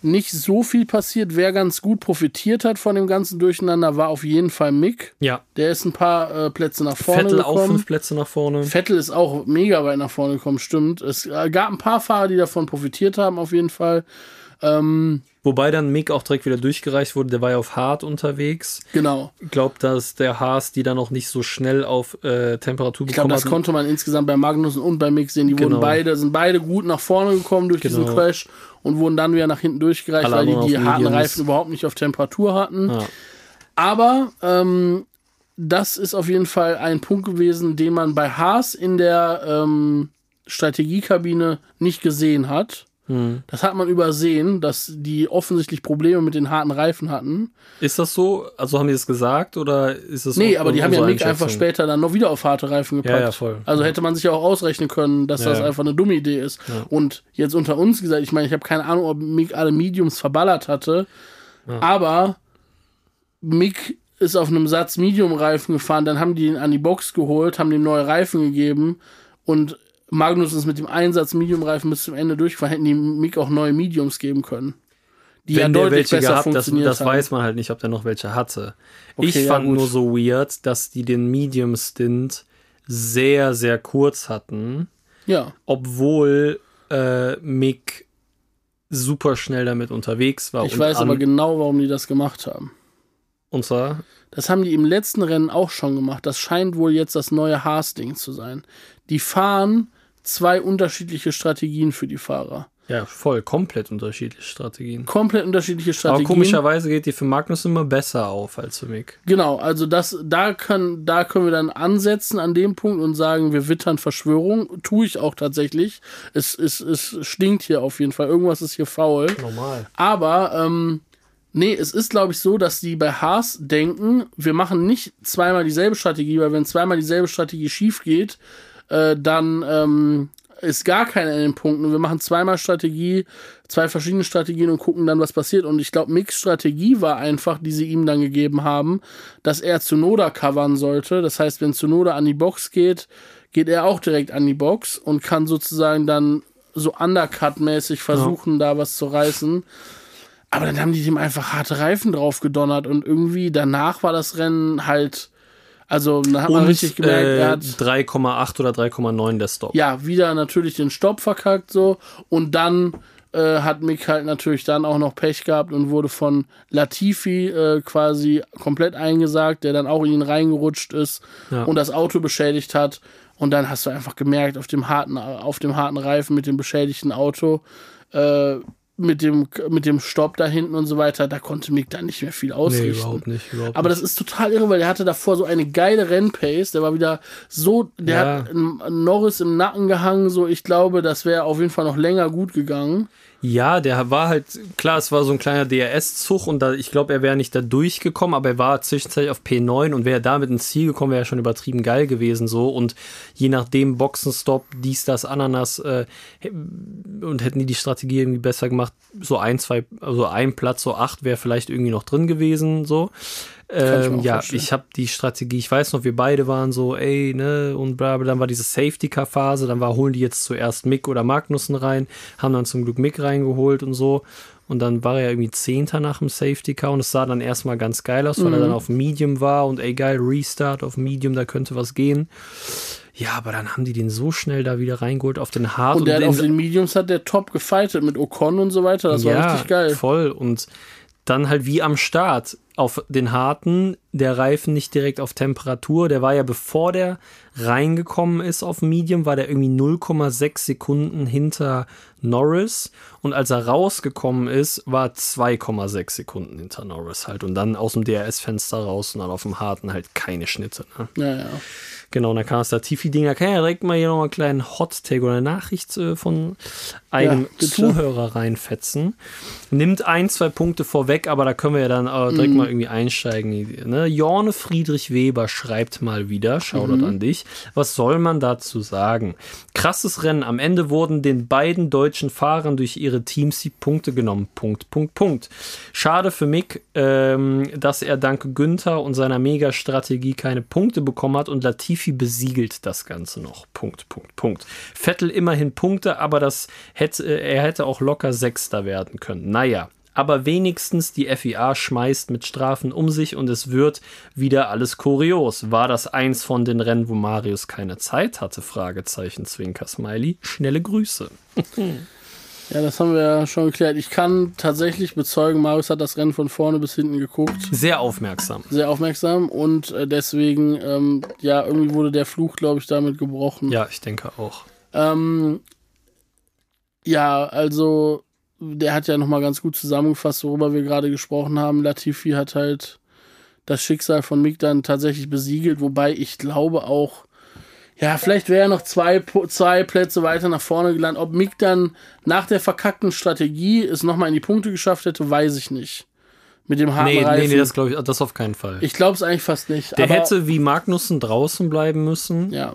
nicht so viel passiert. Wer ganz gut profitiert hat von dem ganzen Durcheinander, war auf jeden Fall Mick. ja, Der ist ein paar äh, Plätze nach vorne Vettel auch gekommen. fünf Plätze nach vorne. Vettel ist auch mega weit nach vorne gekommen, stimmt. Es äh, gab ein paar Fahrer, die davon profitiert haben, auf jeden Fall. Wobei dann Mick auch direkt wieder durchgereicht wurde, der war ja auf Hart unterwegs. Genau. Ich glaube, dass der Haas die dann noch nicht so schnell auf äh, Temperatur Ich glaube, bekommen das hat. konnte man insgesamt bei Magnussen und bei Mick sehen. Die Genau. wurden beide, sind beide gut nach vorne gekommen durch diesen Genau. Crash und wurden dann wieder nach hinten durchgereicht, Alle weil die die harten Mediums. Reifen überhaupt nicht auf Temperatur hatten. Ja. Aber ähm, das ist auf jeden Fall ein Punkt gewesen, den man bei Haas in der ähm, Strategiekabine nicht gesehen hat. Hm. Das hat man übersehen, dass die offensichtlich Probleme mit den harten Reifen hatten. Ist das so? Also haben die das gesagt oder ist es Nee, aber die haben ja Mick einfach später dann noch wieder auf harte Reifen gepackt. Ja, ja, voll. Also hätte man sich ja auch ausrechnen können, dass das Ja. einfach eine dumme Idee ist. Und jetzt unter uns gesagt, ich meine, ich habe keine Ahnung, ob Mick alle Mediums verballert hatte, aber Mick ist auf einem Satz Medium-Reifen gefahren, dann haben die ihn an die Box geholt, haben ihm neue Reifen gegeben und Magnus ist mit dem Einsatz Medium-Reifen bis zum Ende durchgefahren, hätten die Mick auch neue Mediums geben können. Die ja Wenn der deutlich welche besser gehabt, das, das haben. weiß man halt nicht, ob der noch welche hatte. Okay, ich ja, fand gut. nur so weird, dass die den Medium Stint sehr, sehr kurz hatten, Ja, obwohl äh, Mick super schnell damit unterwegs war. ich weiß aber genau, warum die das gemacht haben. Und zwar, Das haben die im letzten Rennen auch schon gemacht. Das scheint wohl jetzt das neue Haas-Ding zu sein. Die fahren zwei unterschiedliche Strategien für die Fahrer. ja, voll, komplett unterschiedliche Strategien. Komplett unterschiedliche Aber Strategien. komischerweise geht die für Magnus immer besser auf als für Mick. Genau, also das, da können, da können wir dann ansetzen an dem Punkt und sagen, wir wittern Verschwörung. Tue ich auch tatsächlich. Es, es, es stinkt hier auf jeden Fall. Irgendwas ist hier faul. Normal. Aber, ähm, nee, es ist, glaube ich, so, dass die bei Haas denken, wir machen nicht zweimal dieselbe Strategie, weil wenn zweimal dieselbe Strategie schief geht, äh, dann ähm, ist gar keiner in den Punkten. Wir machen zweimal Strategie, zwei verschiedene Strategien und gucken dann, was passiert. Und ich glaube, Mix Strategie war einfach, die sie ihm dann gegeben haben, dass er Tsunoda covern sollte. Das heißt, wenn Tsunoda an die Box geht, geht er auch direkt an die Box und kann sozusagen dann so Undercut-mäßig versuchen, da was zu reißen. Aber dann haben die dem einfach harte Reifen drauf gedonnert und irgendwie danach war das Rennen halt, also da hat man Und richtig gemerkt, äh, er hat 3,8 oder 3,9 der Stop. ja wieder natürlich den Stopp verkackt so und dann äh, hat Mick halt natürlich dann auch noch Pech gehabt und wurde von Latifi äh, quasi komplett eingesagt, der dann auch in ihn reingerutscht ist Ja. und das Auto beschädigt hat. Und dann hast du einfach gemerkt, auf dem harten, auf dem harten Reifen mit dem beschädigten Auto, äh, mit dem, mit dem Stopp da hinten und so weiter, da konnte Mick dann nicht mehr viel ausrichten. Nee, überhaupt nicht. Überhaupt Aber das ist total irre, weil der hatte davor so eine geile Rennpace. Der war wieder so, der Ja. hat Norris im Nacken gehangen. So, ich glaube, das wäre auf jeden Fall noch länger gut gegangen. Ja, der war halt, klar, es war so ein kleiner DRS-Zug und da, ich glaube, er wäre nicht da durchgekommen, aber er war zwischenzeitlich auf P9 und wäre damit ins Ziel gekommen, wäre schon übertrieben geil gewesen so und je nachdem Boxenstopp, dies, das, Ananas äh, und hätten die die Strategie irgendwie besser gemacht, so ein, zwei, also ein Platz, so acht wäre vielleicht irgendwie noch drin gewesen so. Ich Ähm, ja, vorstellen. ich habe die Strategie, ich weiß noch, wir beide waren so, ey, ne, und bla, bla, dann war diese Safety-Car-Phase, dann war, holen die jetzt zuerst Mick oder Magnussen rein, haben dann zum Glück Mick reingeholt und so. Und dann war er irgendwie Zehnter nach dem Safety-Car und es sah dann erstmal ganz geil aus, weil Mhm. er dann auf Medium war und ey, geil, Restart auf Medium, da könnte was gehen. Ja, aber dann haben die den so schnell da wieder reingeholt auf den Hard Und der hat den- auf den Mediums hat der top gefightet mit Ocon und so weiter. Das war richtig geil. Voll. Und dann halt wie am Start auf den harten, der Reifen nicht direkt auf Temperatur. Der war ja, bevor der reingekommen ist auf Medium, war der irgendwie 0,6 Sekunden hinter Norris. Und als er rausgekommen ist, war 2,6 Sekunden hinter Norris halt. Und dann aus dem DRS-Fenster raus und dann auf dem harten halt keine Schnitte. Ne? Ja, ja. Genau, und dann kam das Latifi-Ding. Da kann ja direkt mal hier noch mal einen kleinen Hot-Take oder eine Nachricht äh, von einem Ja. Zuhörer reinfetzen. Nimmt ein, zwei Punkte vorweg, aber da können wir ja dann äh, direkt mal irgendwie einsteigen. Ne? Jorne Friedrich Weber schreibt mal wieder, Shoutout Mhm. an dich. Was soll man dazu sagen? Krasses Rennen. Am Ende wurden den beiden deutschen Fahrern durch ihre Teams die Punkte genommen. Punkt, Punkt, Punkt. Schade für Mick, ähm, dass er dank Günther und seiner Mega-Strategie keine Punkte bekommen hat und Latifi besiegelt das Ganze noch. Punkt, Punkt, Punkt. Vettel immerhin Punkte, aber das hätte, er hätte auch locker Sechster werden können. Naja. Aber wenigstens die FIA schmeißt mit Strafen um sich und es wird wieder alles kurios. War das eins von den Rennen, wo Marius keine Zeit hatte? Fragezeichen, Zwinker, Smiley. Schnelle Grüße. Ja, das haben wir ja schon geklärt. Ich kann tatsächlich bezeugen, Marius hat das Rennen von vorne bis hinten geguckt. Sehr aufmerksam. Sehr aufmerksam und äh, deswegen, ähm, ja, irgendwie wurde der Fluch, glaube ich, damit gebrochen. Ja, ich denke auch. Ähm, ja, also der hat ja nochmal ganz gut zusammengefasst, worüber wir gerade gesprochen haben. Latifi hat halt das Schicksal von Mick dann tatsächlich besiegelt, wobei ich glaube auch, ja, vielleicht wäre er noch zwei, zwei Plätze weiter nach vorne gelandet. Ob Mick dann nach der verkackten Strategie es nochmal in die Punkte geschafft hätte, weiß ich nicht. Mit dem harten Nee, nee, nee, das glaube ich, das auf keinen Fall. ich glaube es eigentlich fast nicht. Der hätte wie Magnussen draußen bleiben müssen Ja,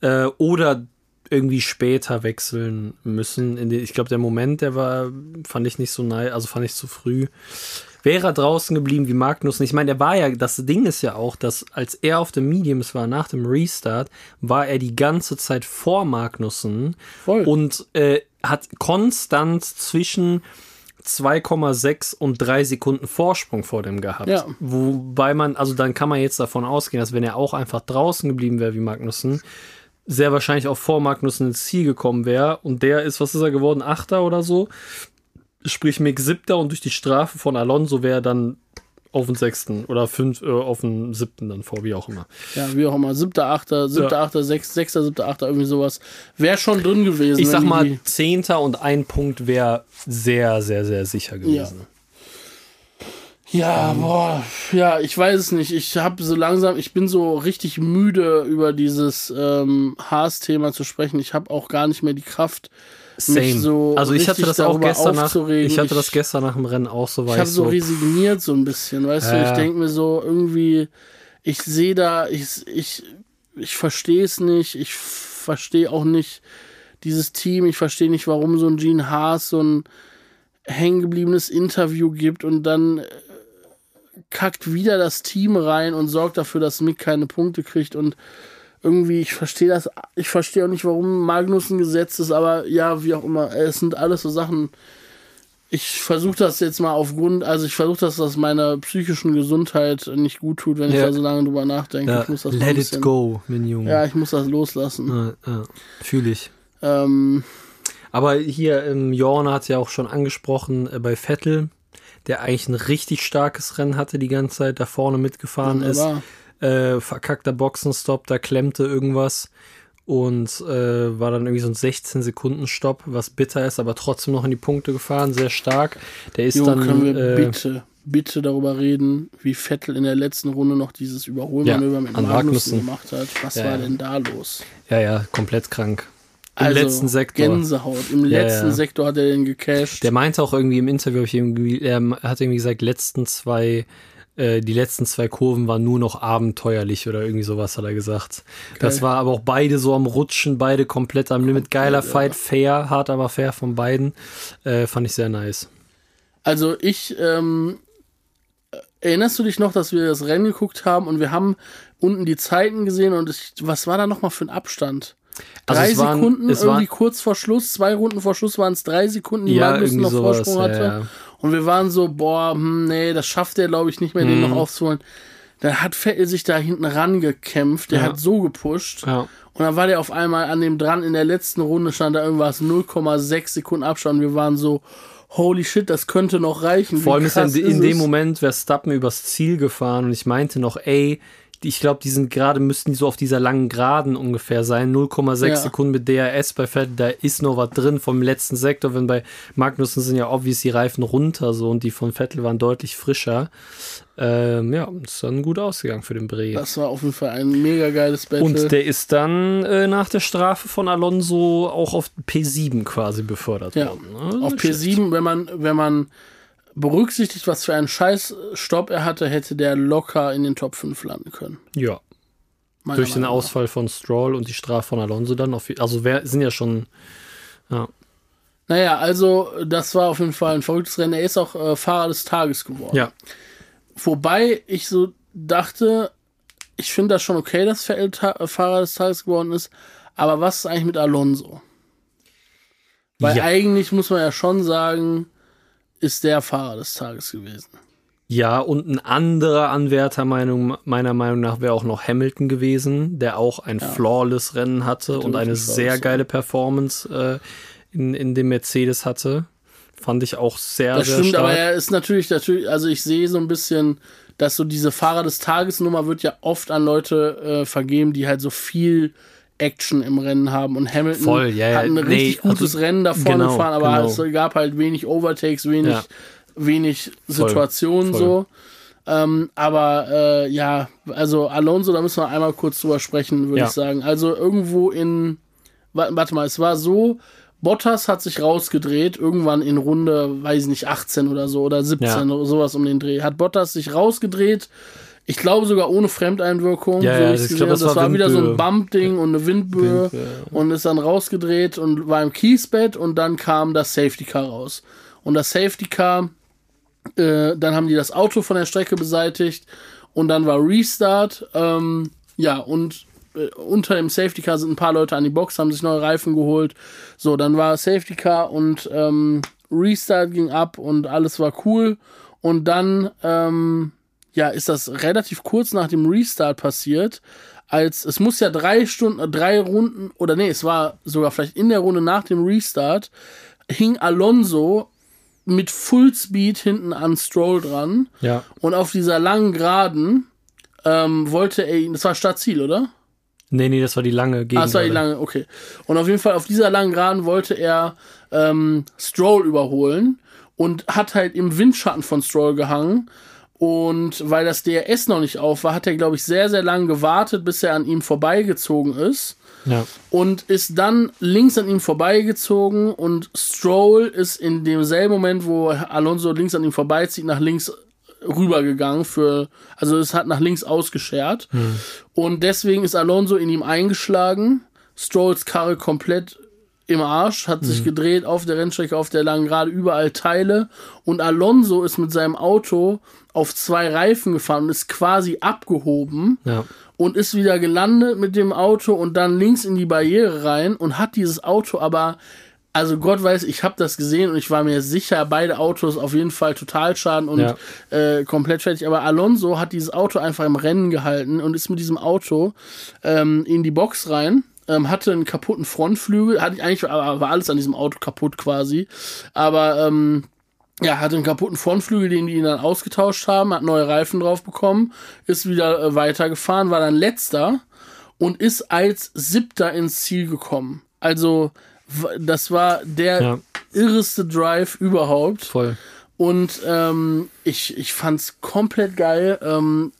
äh, oder irgendwie später wechseln müssen. In den, ich glaube, der Moment, der war, fand ich nicht so nice, also fand ich zu früh. Wäre er draußen geblieben wie Magnussen. Ich meine, der war ja, das Ding ist ja auch, dass als er auf dem Mediums war, nach dem Restart, war er die ganze Zeit vor Magnussen voll. und äh, hat konstant zwischen 2,6 und 3 Sekunden Vorsprung vor dem gehabt. Ja. Wobei man, also dann kann man jetzt davon ausgehen, dass wenn er auch einfach draußen geblieben wäre wie Magnussen, sehr wahrscheinlich auch vor Magnussen ins Ziel gekommen wäre. Und der ist, was ist er geworden? Achter oder so? Sprich Mick Siebter und durch die Strafe von Alonso wäre er dann auf den sechsten oder fünf, äh, auf den siebten dann vor, wie auch immer. Ja, wie auch immer. Siebter, achter, siebter, achter, sechs, sechster, siebter, achter, irgendwie sowas. Wäre schon drin gewesen. Ich sag mal, Zehnter und ein Punkt wäre sehr, sehr, sehr sicher gewesen. Ja, boah, ja, ich weiß es nicht. Ich habe so langsam, ich bin so richtig müde über dieses ähm, Haas-Thema zu sprechen. Ich habe auch gar nicht mehr die Kraft. mich so also ich hatte das auch gestern nach, ich hatte das Ich- gestern nach dem Rennen auch so, Ich weil habe ich so so, resigniert so ein bisschen, weißt du? Ja. Ich denke mir so irgendwie, ich sehe da, ich, ich, ich verstehe es nicht. Ich verstehe auch nicht dieses Team. Ich verstehe nicht, warum so ein Gene Haas so ein hängengebliebenes Interview gibt und dann äh, kackt wieder das Team rein und sorgt dafür, dass Mick keine Punkte kriegt und irgendwie, ich verstehe das, ich verstehe auch nicht, warum Magnussen gesetzt ist, aber ja, wie auch immer, es sind alles so Sachen, ich versuche das jetzt mal aufgrund, also ich versuche, dass das meiner psychischen Gesundheit nicht gut tut, wenn ich Ja. da so lange drüber nachdenke. ja, ich muss das let it bisschen- go, mein Junge. Ja, ich muss das loslassen. Ja, ja, Fühle ich. Ähm, Aber hier, ähm, Jorn hat ja auch schon angesprochen, äh, bei Vettel, der eigentlich ein richtig starkes Rennen hatte, die ganze Zeit da vorne mitgefahren ist. wunderbar. Äh, verkackter Boxenstopp, da klemmte irgendwas. und äh, war dann irgendwie so ein 16 Sekunden Stopp, was bitter ist, aber trotzdem noch in die Punkte gefahren, sehr stark. Der ist Jo, dann können wir äh, bitte, bitte darüber reden, wie Vettel in der letzten Runde noch dieses Überholmanöver Ja, mit Magnussen Magnussen. gemacht hat. Was Ja, war ja. denn da los? ja ja komplett krank. Im also, letzten Sektor. Gänsehaut. Im Ja, letzten ja. Sektor hat er den gecasht. Der meinte auch irgendwie im Interview, ich irgendwie, er hat irgendwie gesagt, letzten zwei, äh, die letzten zwei Kurven waren nur noch abenteuerlich oder irgendwie sowas hat er gesagt. Das war aber auch beide so am Rutschen, beide komplett am Limit. Geiler Fight, fair, hart aber fair von beiden. Äh, fand ich sehr nice. Also ich, ähm, erinnerst du dich noch, dass wir das Rennen geguckt haben und wir haben unten die Zeiten gesehen und ich, was war da nochmal für ein Abstand? Also drei es waren- Sekunden, irgendwie waren- kurz vor Schluss, zwei Runden vor Schluss waren es drei Sekunden, die Ja, irgendwie noch sowas, Vorsprung hatte. ja, ja. Und wir waren so, boah, hm, nee, das schafft er, glaube ich, nicht mehr, den Mhm. noch aufzuholen. Dann hat Vettel sich da hinten rangekämpft, der Ja. hat so gepusht. Ja. Und dann war der auf einmal an dem dran, in der letzten Runde stand da irgendwas 0,6 Sekunden Abstand. Wir waren so, holy shit, das könnte noch reichen. Vor allem ist in, in dem? Moment Verstappen übers Ziel gefahren und ich meinte noch, ey, ich glaube, die sind gerade, müssten die so auf dieser langen Geraden ungefähr sein. 0,6 Ja. Sekunden mit DRS bei Vettel, da ist noch was drin vom letzten Sektor. Wenn bei Magnussen sind ja obvious die Reifen runter so und die von Vettel waren deutlich frischer. Ähm, ja, ist dann gut ausgegangen für den Bre. Das war auf jeden Fall ein mega geiles Battle. Und der ist dann äh, nach der Strafe von Alonso auch auf P7 quasi befördert Ja, worden. ne? auf Nicht schlecht. P7, wenn man, wenn man berücksichtigt, was für einen Scheiß-Stopp er hatte, hätte der locker in den Top 5 landen können. Ja, meiner durch den Meinung nach. Ausfall von Stroll und die Strafe von Alonso dann. Auf, also wer, sind ja schon. Ja. Naja, also das war auf jeden Fall ein verrücktes Rennen. Er ist auch äh, Fahrer des Tages geworden. ja. Wobei ich so dachte, ich finde das schon okay, dass Vettel äh, Fahrer des Tages geworden ist. Aber was ist eigentlich mit Alonso? Weil Ja. eigentlich muss man ja schon sagen, ist der Fahrer des Tages gewesen. Ja, und ein anderer Anwärter Meinung, meiner Meinung nach wäre auch noch Hamilton gewesen, der auch ein flawless Rennen hatte und eine ein sehr geile Performance äh, in, in dem Mercedes hatte. Fand ich auch sehr, Das sehr stimmt, stark. aber er ist natürlich, natürlich, also ich sehe so ein bisschen, dass so diese Fahrer des Tages Nummer wird ja oft an Leute äh, vergeben, die halt so viel Action im Rennen haben und Hamilton Voll, ja, ja. hat ein Nee, richtig gutes also, Rennen da vorne genau, gefahren, aber genau. es gab halt wenig Overtakes, wenig, Ja. wenig Situationen voll. so. Ähm, aber äh, ja, also Alonso, da müssen wir einmal kurz drüber sprechen, würde ich sagen. Also irgendwo in, wa- warte mal, es war so, Bottas hat sich rausgedreht, irgendwann in Runde, weiß ich nicht, 18 oder so oder 17 Ja. oder sowas um den Dreh. Hat Bottas sich rausgedreht, ich glaube sogar ohne Fremdeinwirkung. Ja, so ja, ich's ich glaub, das das war war wieder so ein. Bump-Ding und eine Windböe Windböe, und ist dann rausgedreht und war im Kiesbett und dann kam das Safety Car raus. Und das Safety Car, äh, dann haben die das Auto von der Strecke beseitigt und dann war Restart. Ähm, ja, und äh, unter dem Safety Car sind ein paar Leute an die Box, haben sich neue Reifen geholt. So, dann war Safety Car und ähm, Restart ging ab und alles war cool. Und dann, ähm, ja, ist das relativ kurz nach dem Restart passiert. Als es muss ja drei Stunden, drei Runden, oder nee, es war sogar vielleicht in der Runde nach dem Restart, hing Alonso mit Fullspeed hinten an Stroll dran. ja. Und auf dieser langen Geraden ähm, wollte er ihn, das war Startziel, oder? Nee, nee, das war die lange Gegend. Ah, das war die lange, okay. Und auf jeden Fall auf dieser langen Geraden wollte er ähm, Stroll überholen und hat halt im Windschatten von Stroll gehangen. Und weil das DRS noch nicht auf war, hat er, glaube ich, sehr, sehr lange gewartet, bis er an ihm vorbeigezogen ist. Ja. Und ist dann links an ihm vorbeigezogen und Stroll ist in demselben Moment, wo Alonso links an ihm vorbeizieht, nach links rübergegangen für, also es hat nach links ausgeschert. Und deswegen ist Alonso in ihm eingeschlagen. Strolls Karre komplett im Arsch, hat sich gedreht auf der Rennstrecke, auf der langen Gerade, überall Teile. Und Alonso ist mit seinem Auto auf zwei Reifen gefahren und ist quasi abgehoben Ja. und ist wieder gelandet mit dem Auto und dann links in die Barriere rein und hat dieses Auto aber, also Gott weiß, ich habe das gesehen und ich war mir sicher, beide Autos auf jeden Fall Totalschaden und Ja. äh, komplett fertig. Aber Alonso hat dieses Auto einfach im Rennen gehalten und ist mit diesem Auto ähm, in die Box rein. Ähm, hatte einen kaputten Frontflügel, hatte eigentlich aber war alles an diesem Auto kaputt quasi. Aber ähm, ja, hatte einen kaputten Frontflügel, den die ihn dann ausgetauscht haben, hat neue Reifen drauf bekommen, ist wieder äh, weitergefahren, war dann letzter und ist als Siebter ins Ziel gekommen. Also, das war der Ja. irreste Drive überhaupt. Voll. Und ähm, ich, ich fand's komplett geil. Ähm,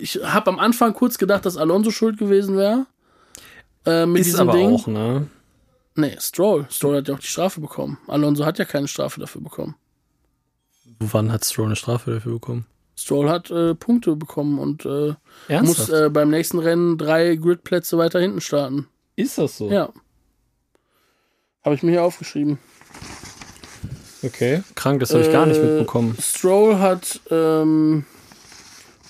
ich habe am Anfang kurz gedacht, dass Alonso schuld gewesen wäre. Äh, mit Ist diesem aber Ding. auch, ne? Nee, Stroll. Stroll hat ja auch die Strafe bekommen. Alonso hat ja keine Strafe dafür bekommen. Wann hat Stroll eine Strafe dafür bekommen? Stroll hat äh, Punkte bekommen und äh, muss äh, beim nächsten Rennen drei Gridplätze weiter hinten starten. ist das so? Ja. Habe ich mir hier aufgeschrieben. Okay. Krank, das habe ich gar nicht Äh, mitbekommen. Stroll hat ähm,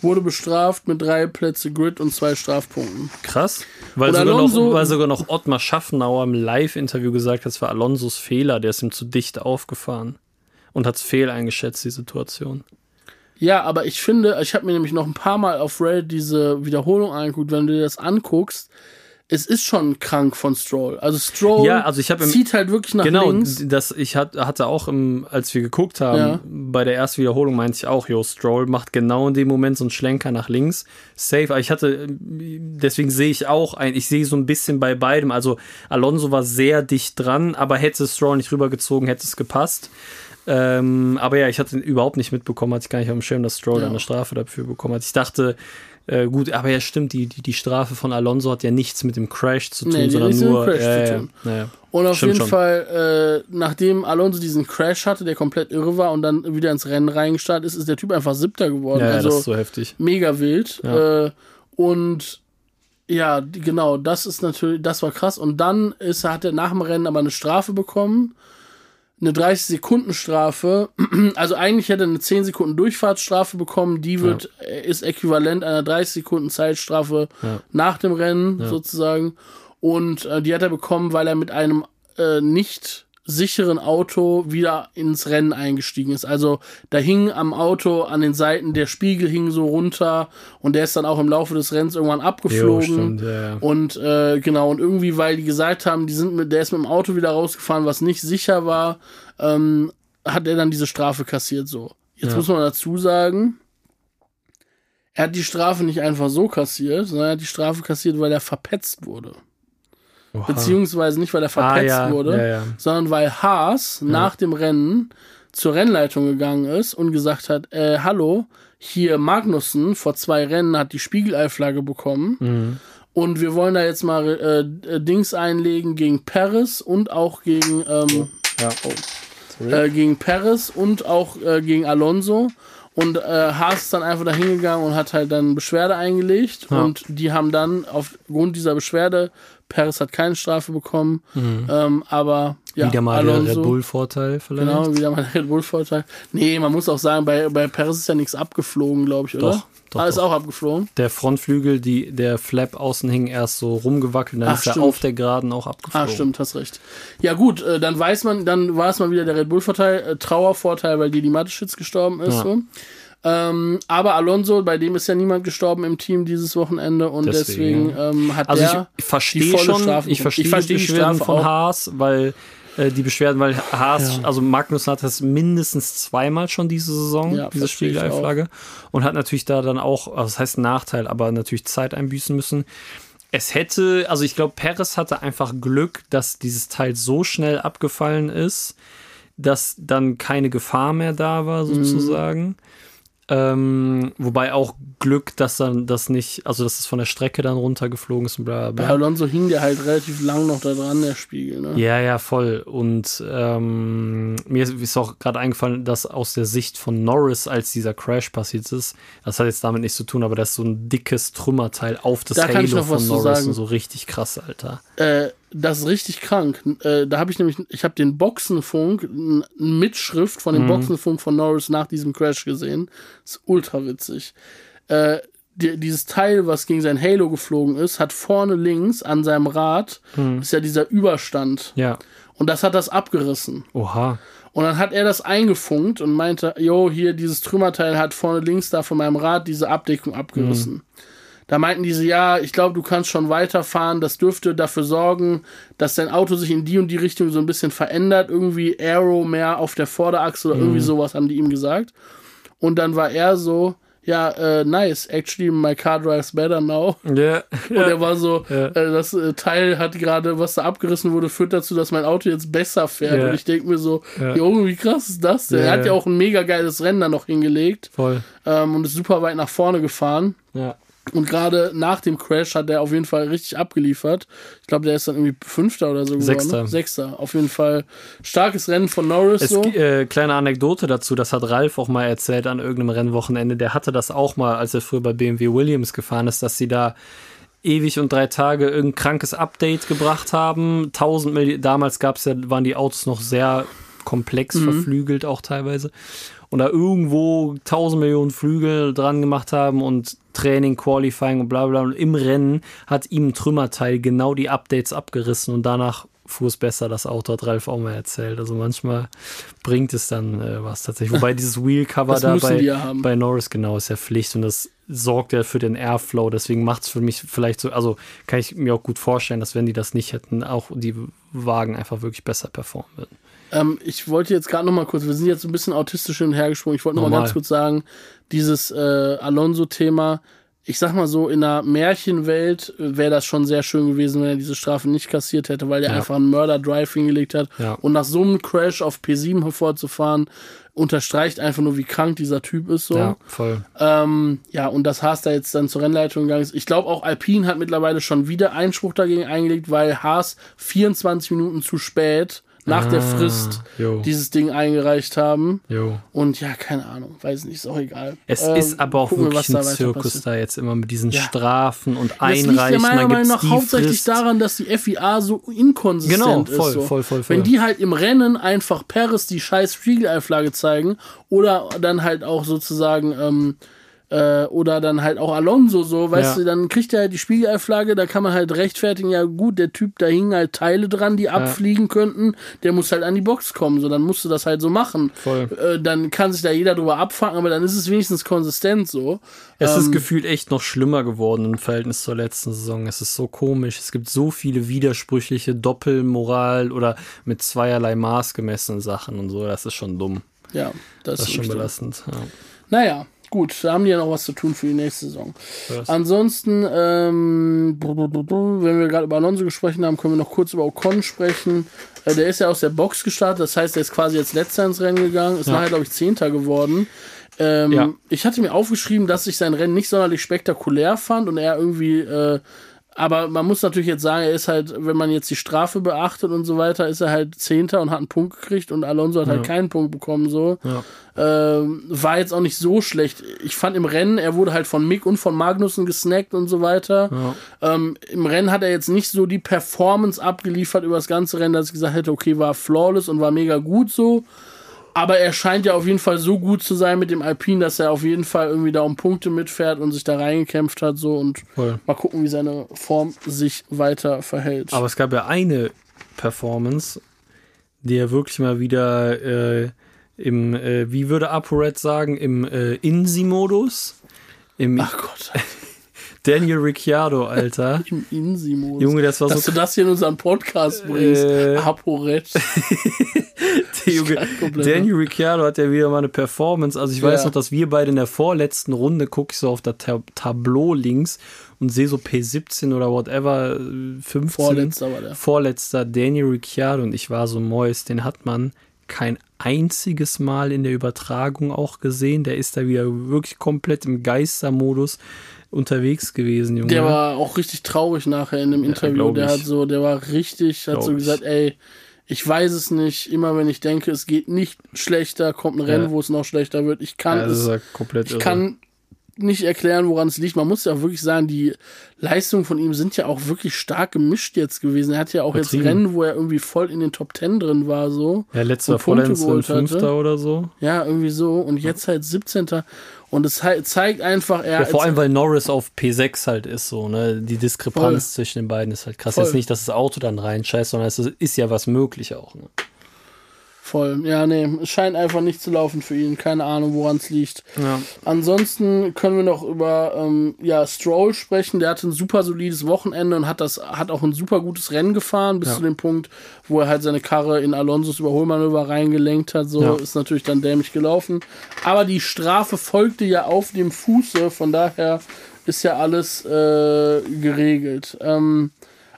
wurde bestraft mit drei Plätze Grid und zwei Strafpunkten. Krass. Weil sogar, Alonso- noch, weil sogar noch Ottmar Schaffenauer im Live-Interview gesagt hat, es war Alonsos Fehler, der ist ihm zu dicht aufgefahren. Und hat es fehl eingeschätzt, die Situation. Ja, aber ich finde, ich habe mir nämlich noch ein paar Mal auf Reddit diese Wiederholung angeguckt. Wenn du dir das anguckst, es ist schon krank von Stroll. Also Stroll Ja, also ich im- zieht halt wirklich nach genau, links. das, ich hat, hatte auch, im, als wir geguckt haben, Ja. bei der ersten Wiederholung meinte ich auch, Jo, Stroll macht genau in dem Moment so einen Schlenker nach links. Safe, aber ich hatte, deswegen sehe ich auch ein, ich sehe so ein bisschen bei beidem. Also Alonso war sehr dicht dran, aber hätte Stroll nicht rübergezogen, hätte es gepasst. Ähm, aber ja, ich hatte überhaupt nicht mitbekommen, hatte ich gar nicht auf dem Schirm, dass Stroll Ja. eine Strafe dafür bekommen hat. Ich dachte, äh, gut, aber ja, stimmt, die, die, die Strafe von Alonso hat ja nichts mit dem Crash zu tun, Nee, sondern nichts mit dem nur. Crash ja, zu tun. ja, ja. Und auf Stimmt jeden schon. Fall, äh, nachdem Alonso diesen Crash hatte, der komplett irre war und dann wieder ins Rennen reingestartet ist, ist der Typ einfach Siebter geworden. Ja, also das ist so heftig. mega wild. Ja. Äh, und ja, genau, das ist natürlich, das war krass. Und dann ist, hat er nach dem Rennen aber eine Strafe bekommen. Eine 30-Sekunden-Strafe. Also eigentlich hätte er eine 10 Sekunden Durchfahrtsstrafe bekommen. Die wird, äh, ist äquivalent einer 30 Sekunden Zeitstrafe Ja. nach dem Rennen sozusagen. Und äh, die hat er bekommen, weil er mit einem äh, nicht sicheren Auto wieder ins Rennen eingestiegen ist. Also da hing am Auto an den Seiten der Spiegel hing so runter und der ist dann auch im Laufe des Rennens irgendwann Jo, abgeflogen. stimmt, ja, ja. Und äh, genau, und irgendwie, weil die gesagt haben, die sind mit, der ist mit dem Auto wieder rausgefahren, was nicht sicher war, ähm, hat er dann diese Strafe kassiert so. Jetzt Ja. muss man dazu sagen, er hat die Strafe nicht einfach so kassiert, sondern er hat die Strafe kassiert, weil er verpetzt wurde. Oha. Beziehungsweise nicht, weil er verpetzt Ah, ja, wurde, ja, ja. sondern weil Haas nach dem Rennen zur Rennleitung gegangen ist und gesagt hat, äh, hallo, hier Magnussen vor zwei Rennen hat die Spiegeleiflagge bekommen Mhm. und wir wollen da jetzt mal äh, äh, Dings einlegen gegen Paris und auch gegen ähm, Ja. Sorry. äh, gegen Perez und auch äh, gegen Alonso. Und äh, Haas ist dann einfach da hingegangen und hat halt dann Beschwerde eingelegt. Ja. Und die haben dann aufgrund dieser Beschwerde, Perez hat keine Strafe bekommen, ähm, aber ja, Mhm. Wieder mal der Red Bull-Vorteil vielleicht. Genau, wieder mal der Red Bull-Vorteil. Nee, man muss auch sagen, bei, bei Perez ist ja nichts abgeflogen, glaube ich, oder? Doch, doch, Ah, ist doch. auch abgeflogen. Der Frontflügel, die, der Flap außen hing erst so rumgewackelt, dann Ach, ist er stimmt. auf der Geraden auch Ah, abgeflogen. stimmt, hast recht. Ja, gut, äh, dann weiß man, dann war es mal wieder der Red Bull-Vorteil, äh, Trauervorteil, weil Didi Mateschitz gestorben ist. Ja. So. Ähm, aber Alonso, bei dem ist ja niemand gestorben im Team dieses Wochenende und deswegen, Deswegen. ähm, hat Also der ich verstehe die volle schon, Strafe ich verstehe Ich verstehe die die Beschwerden Strafe von auch. Haas, weil äh, die Beschwerden, weil Haas, Ja. also Magnus hat das mindestens zweimal schon diese Saison, Ja, diese Spiegeleiflagge, und hat natürlich da dann auch, also das heißt Nachteil, aber natürlich Zeit einbüßen müssen. Es hätte, also ich glaube, Perez hatte einfach Glück, dass dieses Teil so schnell abgefallen ist, dass dann keine Gefahr mehr da war, Mhm. Ähm, wobei auch Glück, dass dann das nicht, also dass es von der Strecke dann runtergeflogen ist und bla bla Bei. Alonso hing der halt relativ lang noch da dran, der Spiegel. Ne? Ja, ja, voll. Und ähm, mir ist- ist auch gerade eingefallen, dass aus der Sicht von Norris, als dieser Crash passiert ist, das hat jetzt damit nichts zu tun, aber das ist so ein dickes Trümmerteil auf das Da kann ich Halo von Norris sagen. und so richtig krass, Alter. Äh, das ist richtig krank. Äh, da habe ich nämlich, ich habe den Boxenfunk, n Mitschrift von dem Mhm. Boxenfunk von Norris nach diesem Crash gesehen. ist ultra witzig. Äh, die, dieses Teil, was gegen sein Halo geflogen ist, hat vorne links an seinem Rad, Mhm. ist ja dieser Überstand. Ja. Und das hat das abgerissen. Oha. Und dann hat er das eingefunkt und meinte, jo, hier, dieses Trümmerteil hat vorne links da von meinem Rad diese Abdeckung abgerissen. Da meinten diese, ja, ich glaube, du kannst schon weiterfahren, das dürfte dafür sorgen, dass dein Auto sich in die und die Richtung so ein bisschen verändert, irgendwie Aero mehr auf der Vorderachse oder irgendwie sowas haben die ihm gesagt. Und dann war er so, ja, äh, nice, actually my car drives better now. Ja. Und er war so, Ja. äh, das äh, Teil hat gerade, was da abgerissen wurde, führt dazu, dass mein Auto jetzt besser fährt. Ja. Und ich denke mir so, Ja. Junge, wie krass ist das denn? Er hat ja. ja auch ein mega geiles Rennen da noch hingelegt Voll. ähm, und ist super weit nach vorne gefahren. Ja. Und gerade nach dem Crash hat er auf jeden Fall richtig abgeliefert. Ich glaube, der ist dann irgendwie Fünfter oder so geworden. Sechster. Ne? Sechster. Auf jeden Fall starkes Rennen von Norris. Es, so. äh, kleine Anekdote dazu, das hat Ralf auch mal erzählt an irgendeinem Rennwochenende. Der hatte das auch mal, als er früher bei BMW Williams gefahren ist, dass sie da ewig und drei Tage irgendein krankes Update gebracht haben. 1000 Milli damals gab's ja, waren die Autos noch sehr komplex Mhm. verflügelt auch teilweise. Und da irgendwo 1000 Millionen Flügel dran gemacht haben und Training, Qualifying und bla bla. Und im Rennen hat ihm ein Trümmerteil genau die Updates abgerissen und danach fuhr es besser, das Auto hat Ralf auch mal erzählt. Also manchmal bringt es dann äh, was tatsächlich. Wobei dieses Wheel-Cover da bei, ja bei Norris genau ist ja Pflicht und das sorgt ja für den Airflow. Deswegen macht es für mich vielleicht so, also kann ich mir auch gut vorstellen, dass wenn die das nicht hätten, auch die Wagen einfach wirklich besser performen würden. Ähm, ich wollte jetzt gerade noch mal kurz, wir sind jetzt ein bisschen autistisch hin und her gesprungen. Ich wollte noch mal Normal. ganz kurz sagen, dieses äh, Alonso-Thema, ich sag mal so, in einer Märchenwelt wäre das schon sehr schön gewesen, wenn er diese Strafe nicht kassiert hätte, weil er Ja. einfach einen Murder-Drive hingelegt hat. Ja. Und nach so einem Crash auf P7 hervorzufahren, unterstreicht einfach nur, wie krank dieser Typ ist. So. Ja, voll. Ähm, ja, und dass Haas da jetzt dann zur Rennleitung gegangen ist. Ich glaube auch Alpine hat mittlerweile schon wieder Einspruch dagegen eingelegt, weil Haas 24 Minuten zu spät nach der Ah, Frist jo. dieses Ding eingereicht haben. Jo. Und ja, keine Ahnung, weiß nicht, ist auch egal. Es Ähm, ist aber auch wir, wirklich da ein weiter Zirkus da jetzt immer mit diesen Ja. Strafen und Das liegt ja Einreichen. meiner Meinung nach hauptsächlich Frist. daran, dass die FIA so inkonsistent Genau, ist. voll, so. voll, voll, voll. Wenn die halt im Rennen einfach Paris die scheiß Spiegeleiflage zeigen oder dann halt auch sozusagen ähm, äh, oder dann halt auch Alonso so, weißt Ja. du, dann kriegt er halt die Spiegeleiflage, da kann man halt rechtfertigen, ja gut, der Typ, da hingen halt Teile dran, die abfliegen könnten, der muss halt an die Box kommen, so, dann musst du das halt so machen. Voll. Äh, dann kann sich da jeder drüber abfangen, aber dann ist es wenigstens konsistent so. Es Ähm, ist gefühlt echt noch schlimmer geworden im Verhältnis zur letzten Saison. Es ist so komisch. Es gibt so viele widersprüchliche Doppelmoral oder mit zweierlei Maß gemessene Sachen und so. Das ist schon dumm. Ja, das, Das ist schon belastend. Ja. Naja, gut, da haben die ja noch was zu tun für die nächste Saison. Was? Ansonsten, ähm, wenn wir gerade über Alonso gesprochen haben, können wir noch kurz über Ocon sprechen. Äh, der ist ja aus der Box gestartet, das heißt, er ist quasi jetzt letzter ins Rennen gegangen, ist Ja. nachher, glaube ich, Zehnter geworden. Ähm, Ja. Ich hatte mir aufgeschrieben, dass ich sein Rennen nicht sonderlich spektakulär fand und er irgendwie, äh, aber man muss natürlich jetzt sagen, er ist halt, wenn man jetzt die Strafe beachtet und so weiter, ist er halt Zehnter und hat einen Punkt gekriegt und Alonso hat halt keinen Punkt bekommen, so. Ja. Ähm, war jetzt auch nicht so schlecht. Ich fand im Rennen, er wurde halt von Mick und von Magnussen gesnackt und so weiter. Ähm, Im Rennen hat er jetzt nicht so die Performance abgeliefert über das ganze Rennen, dass ich gesagt hätte, okay, war flawless und war mega gut so. Aber er scheint ja auf jeden Fall so gut zu sein mit dem Alpine, dass er auf jeden Fall irgendwie da um Punkte mitfährt und sich da reingekämpft hat so und Voll. mal gucken, wie seine Form sich weiter verhält. Aber es gab ja eine Performance, die er wirklich mal wieder äh, im, äh, wie würde ApoRed sagen, im äh, Insi-Modus. Im Ach Gott, Daniel Ricciardo, Alter. im Insi-Modus. Junge, das war dass so du das hier in unseren Podcast bringst. Äh, Aporet. Der Junge, Problem, Daniel Ricciardo hat ja wieder mal eine Performance. Also ich weiß Ja. noch, dass wir beide in der vorletzten Runde, gucke ich so auf das Tab Tableau links und sehe so P17 oder whatever, äh, 15. Vorletzter war der. Vorletzter Daniel Ricciardo und ich war so Mois, den hat man kein einziges Mal in der Übertragung auch gesehen. Der ist da wieder wirklich komplett im Geistermodus unterwegs gewesen, Junge. Der war auch richtig traurig nachher in dem Interview. glaub Der ich. hat so, der war richtig, hat Glaub so ich. gesagt, ey, ich weiß es nicht. Immer wenn ich denke, es geht nicht schlechter, kommt ein Rennen, Ja. wo es noch schlechter wird. Ich kann ja, das es, ist ja komplett ich irre. kann nicht erklären, woran es liegt. Man muss ja auch wirklich sagen, die Leistungen von ihm sind ja auch wirklich stark gemischt jetzt gewesen. Er hat ja auch jetzt. Rennen, wo er irgendwie voll in den Top Ten drin war, so. ja, letzter hatte. Fünfter oder so. Ja, irgendwie so. Und jetzt halt 17. Und es zeigt einfach, er Ja, vor allem, weil Norris auf P6 halt ist, so, ne? Die Diskrepanz Voll. zwischen den beiden ist halt krass. Voll. Jetzt nicht, dass das Auto dann reinscheißt, sondern es ist, ist ja was möglich auch, ne? Voll. Ja, nee, es scheint einfach nicht zu laufen für ihn. Keine Ahnung, woran es liegt. Ja. Ansonsten können wir noch über ähm, ja, Stroll sprechen. Der hatte ein super solides Wochenende und hat das hat auch ein super gutes Rennen gefahren, bis Ja. zu dem Punkt, wo er halt seine Karre in Alonsos Überholmanöver reingelenkt hat. So Ja. ist natürlich dann dämlich gelaufen. Aber die Strafe folgte ja auf dem Fuße, von daher ist ja alles äh, geregelt. Ähm,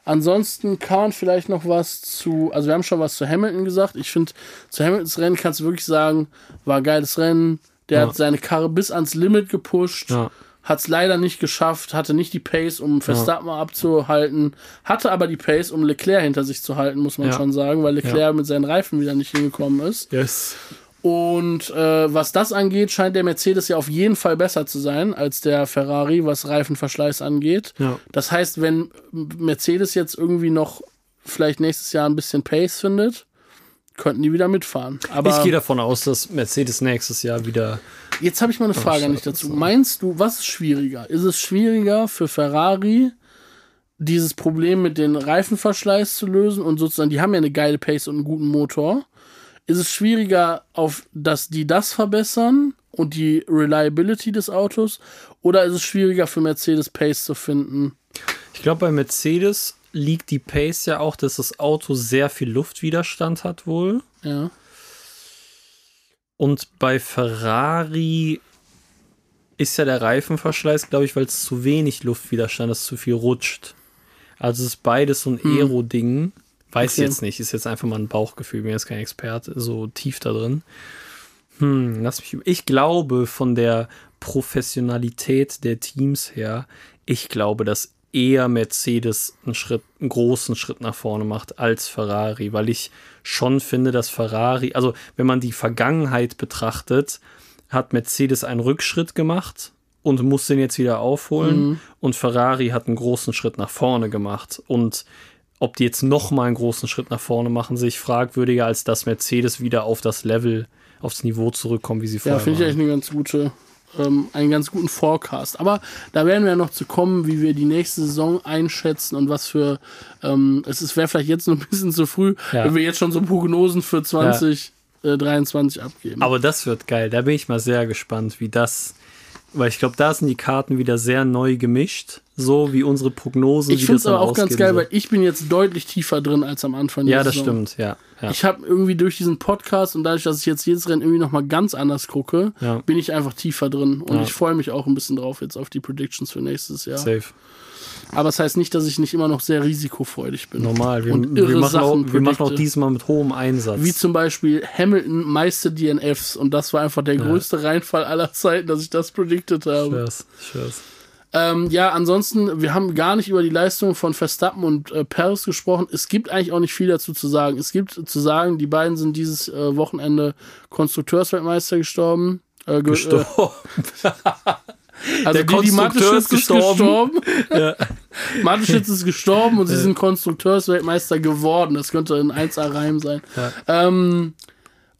Ansonsten kann man vielleicht noch was zu, also wir haben schon was zu Hamilton gesagt. Ich finde, zu Hamiltons Rennen kannst du wirklich sagen, war ein geiles Rennen. Der Ja. hat seine Karre bis ans Limit gepusht, Ja. hat es leider nicht geschafft, hatte nicht die Pace, um Verstappen abzuhalten, hatte aber die Pace, um Leclerc hinter sich zu halten, muss man Ja. schon sagen, weil Leclerc Ja. mit seinen Reifen wieder nicht hingekommen ist. Yes. Und äh, was das angeht, scheint der Mercedes ja auf jeden Fall besser zu sein als der Ferrari, was Reifenverschleiß angeht. Ja. Das heißt, wenn Mercedes jetzt irgendwie noch vielleicht nächstes Jahr ein bisschen Pace findet, könnten die wieder mitfahren. Aber ich gehe davon aus, dass Mercedes nächstes Jahr wieder. jetzt habe ich mal eine Frage an dich schade, dazu. Meinst du, was ist schwieriger? Ist es schwieriger für Ferrari, dieses Problem mit den Reifenverschleiß zu lösen und sozusagen, die haben ja eine geile Pace und einen guten Motor. Ist es schwieriger, auf dass die das verbessern und die Reliability des Autos? Oder ist es schwieriger für Mercedes Pace zu finden? Ich glaube, bei Mercedes liegt die Pace ja auch, dass das Auto sehr viel Luftwiderstand hat wohl. Ja. Und bei Ferrari ist ja der Reifenverschleiß, glaube ich, weil es zu wenig Luftwiderstand ist, zu viel rutscht. Also es ist beides so ein Aero-Ding. Weiß Okay. jetzt nicht, ist jetzt einfach mal ein Bauchgefühl, bin jetzt kein Experte, so tief da drin. Hm, lass mich. Ich glaube, von der Professionalität der Teams her, ich glaube, dass eher Mercedes einen Schritt, einen großen Schritt nach vorne macht als Ferrari, weil ich schon finde, dass Ferrari, also wenn man die Vergangenheit betrachtet, hat Mercedes einen Rückschritt gemacht und muss den jetzt wieder aufholen und Ferrari hat einen großen Schritt nach vorne gemacht und ob die jetzt noch mal einen großen Schritt nach vorne machen, sehe ich fragwürdiger, als dass Mercedes wieder auf das Level, aufs Niveau zurückkommen, wie sie Ja, vorher finde ich eigentlich eine ganz gute, ähm, einen ganz guten Forecast. Aber da werden wir ja noch zu kommen, wie wir die nächste Saison einschätzen und was für, ähm, es ist- wäre vielleicht jetzt noch ein bisschen zu früh, Ja. wenn wir jetzt schon so Prognosen für 2023 abgeben. Aber das wird geil. Da bin ich mal sehr gespannt, wie das. Weil ich glaube, da sind die Karten wieder sehr neu gemischt. So wie unsere Prognosen. ich finde es aber auch ganz geil, weil ich bin jetzt deutlich tiefer drin als am Anfang Ja, das Saison. stimmt, ja. ja. Ich habe irgendwie durch diesen Podcast und dadurch, dass ich jetzt jedes Rennen irgendwie nochmal ganz anders gucke, Ja. bin ich einfach tiefer drin. Und Ja. ich freue mich auch ein bisschen drauf jetzt auf die Predictions für nächstes Jahr. Safe. Aber es das heißt nicht, dass ich nicht immer noch sehr risikofreudig bin. Normal. Wir, und wir, irre machen auch, Sachen wir machen auch diesmal mit hohem Einsatz. Wie zum Beispiel Hamilton meiste DNFs und das war einfach der größte Reinfall aller Zeiten, dass ich das predicted habe. Schwör's, schwör's. Ähm, ja, ansonsten, wir haben gar nicht über die Leistung von Verstappen und äh, Paris gesprochen. Es gibt eigentlich auch nicht viel dazu zu sagen. Es gibt zu sagen, die beiden sind dieses äh, Wochenende Konstrukteursweltmeister gestorben. Äh, ge- Gestorben. Also Der die, die Konstrukteur Mateschitz ist gestorben. gestorben. Mateschitz ist gestorben und sie sind Konstrukteursweltmeister geworden. Das könnte ein 1A-Reim sein. Ähm,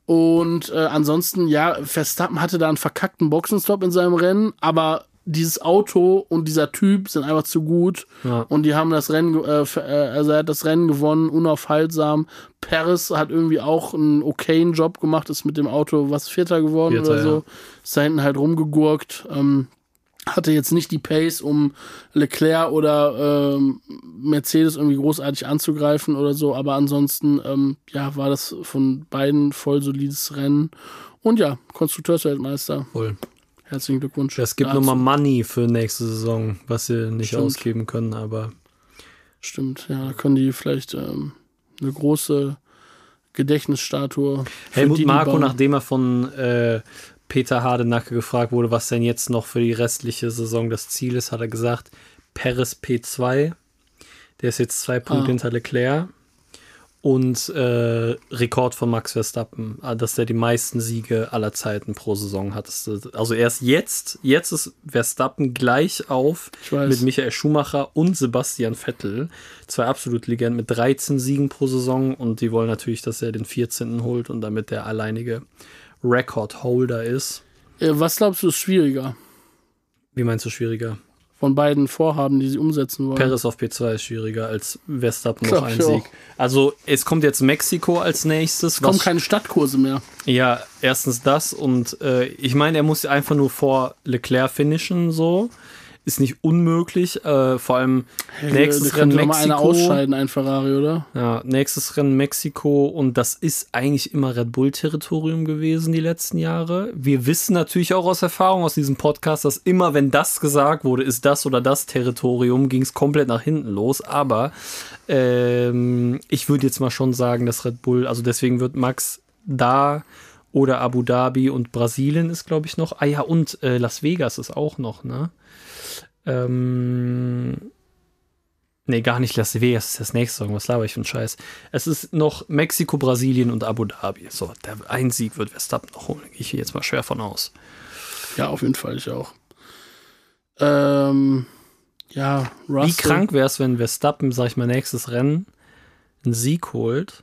und äh, ansonsten, ja, Verstappen hatte da einen verkackten Boxenstopp in seinem Rennen, aber dieses Auto und dieser Typ sind einfach zu gut Ja. und die haben das Rennen, äh, äh, also er hat das Rennen gewonnen, unaufhaltsam. Paris hat irgendwie auch einen okayen Job gemacht, ist mit dem Auto was Vierter geworden Vierter, oder so, ja. ist da hinten halt rumgegurkt. Ähm, hatte jetzt nicht die Pace, um Leclerc oder ähm, Mercedes irgendwie großartig anzugreifen oder so, aber ansonsten ähm, ja, war das von beiden voll solides Rennen. Und ja, Konstrukteursweltmeister. Voll. Herzlichen Glückwunsch. Es gibt nochmal Money für nächste Saison, was sie nicht Stimmt. ausgeben können, aber Stimmt, ja, da können die vielleicht ähm, eine große Gedächtnisstatue. Helmut Marko, bauen. nachdem er von äh, Peter Hardenacke gefragt wurde, was denn jetzt noch für die restliche Saison das Ziel ist, hat er gesagt, Paris P2. Der ist jetzt zwei Punkte Ah. hinter Leclerc. Und äh, Rekord von Max Verstappen, ah, dass er die meisten Siege aller Zeiten pro Saison hat. Also erst jetzt, jetzt ist Verstappen gleich auf mit Michael Schumacher und Sebastian Vettel. Zwei absolut Legenden mit 13 Siegen pro Saison und die wollen natürlich, dass er den 14. holt und damit der alleinige Record-Holder ist. Äh, was glaubst du ist schwieriger? Wie meinst du schwieriger? von beiden Vorhaben, die sie umsetzen wollen. Paris auf P2 ist schwieriger als Verstappen noch ein Sieg. Also es kommt jetzt Mexiko als nächstes. es kommen keine Stadtkurse mehr. Ja, erstens das und äh, ich meine, er muss einfach nur vor Leclerc finishen, so. Ist nicht unmöglich. Äh, vor allem nächstes Rennen Mexiko. ausscheiden, ein Ferrari, oder? Ja, nächstes Rennen Mexiko und das ist eigentlich immer Red Bull-Territorium gewesen die letzten Jahre. Wir wissen natürlich auch aus Erfahrung aus diesem Podcast, dass immer, wenn das gesagt wurde, ist das oder das Territorium, ging es komplett nach hinten los. Aber ähm, ich würde jetzt mal schon sagen, dass Red Bull, also deswegen wird Max da oder Abu Dhabi und Brasilien ist, glaube ich, noch. Ah ja, und äh, Las Vegas ist auch noch, ne? Ähm, Nee, gar nicht Las Vegas, das ist das nächste Song. Was laber ich für einen Scheiß? Es ist noch Mexiko, Brasilien und Abu Dhabi. So, der, ein Sieg wird Verstappen noch holen. Gehe ich jetzt mal schwer von aus. Ja, auf jeden Fall, ich auch. Ähm, ja, Russell. Wie krank wäre es, wenn Verstappen, sag ich mal, nächstes Rennen einen Sieg holt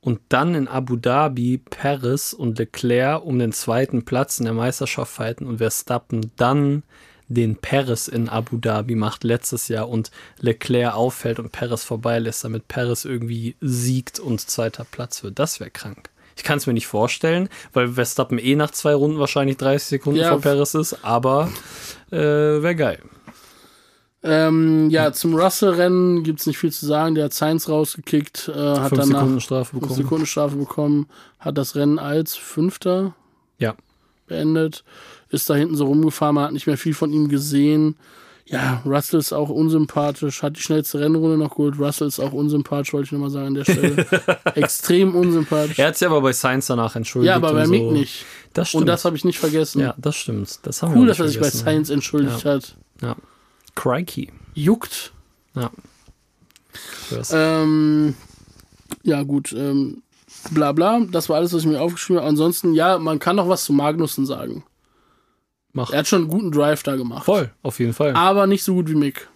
und dann in Abu Dhabi Paris und Leclerc um den zweiten Platz in der Meisterschaft fighten und Verstappen dann den Paris in Abu Dhabi macht letztes Jahr und Leclerc auffällt und Paris vorbeilässt, damit Paris irgendwie siegt und zweiter Platz wird. Das wäre krank. Ich kann es mir nicht vorstellen, weil Verstappen eh nach zwei Runden wahrscheinlich 30 Sekunden Ja. vor Paris ist, aber äh, wäre geil. Ähm, ja, zum Russell-Rennen gibt's nicht viel zu sagen. Der hat Sainz rausgekickt, äh, hat Fünf danach Sekunden Strafe fünf bekommen. Sekunden Strafe bekommen, hat das Rennen als Fünfter Ja. beendet, ist da hinten so rumgefahren, man hat nicht mehr viel von ihm gesehen. Ja, Russell ist auch unsympathisch, hat die schnellste Rennrunde noch geholt. Russell ist auch unsympathisch, wollte ich nochmal sagen an der Stelle. Extrem unsympathisch. Er hat sich aber bei Science danach entschuldigt. ja, aber bei und Mick so. nicht. Das stimmt. Und das habe ich nicht vergessen. ja, das stimmt. Das haben cool, wir dass er sich bei. Science entschuldigt hat. Ja. Crikey. Juckt. Ja. Ähm, ja, gut. Ähm, bla bla. Das war alles, was ich mir aufgeschrieben habe. Ansonsten, ja, man kann noch was zu Magnussen sagen. Mach. Er hat schon einen guten Drive da gemacht. Voll, auf jeden Fall. Aber nicht so gut wie Mick.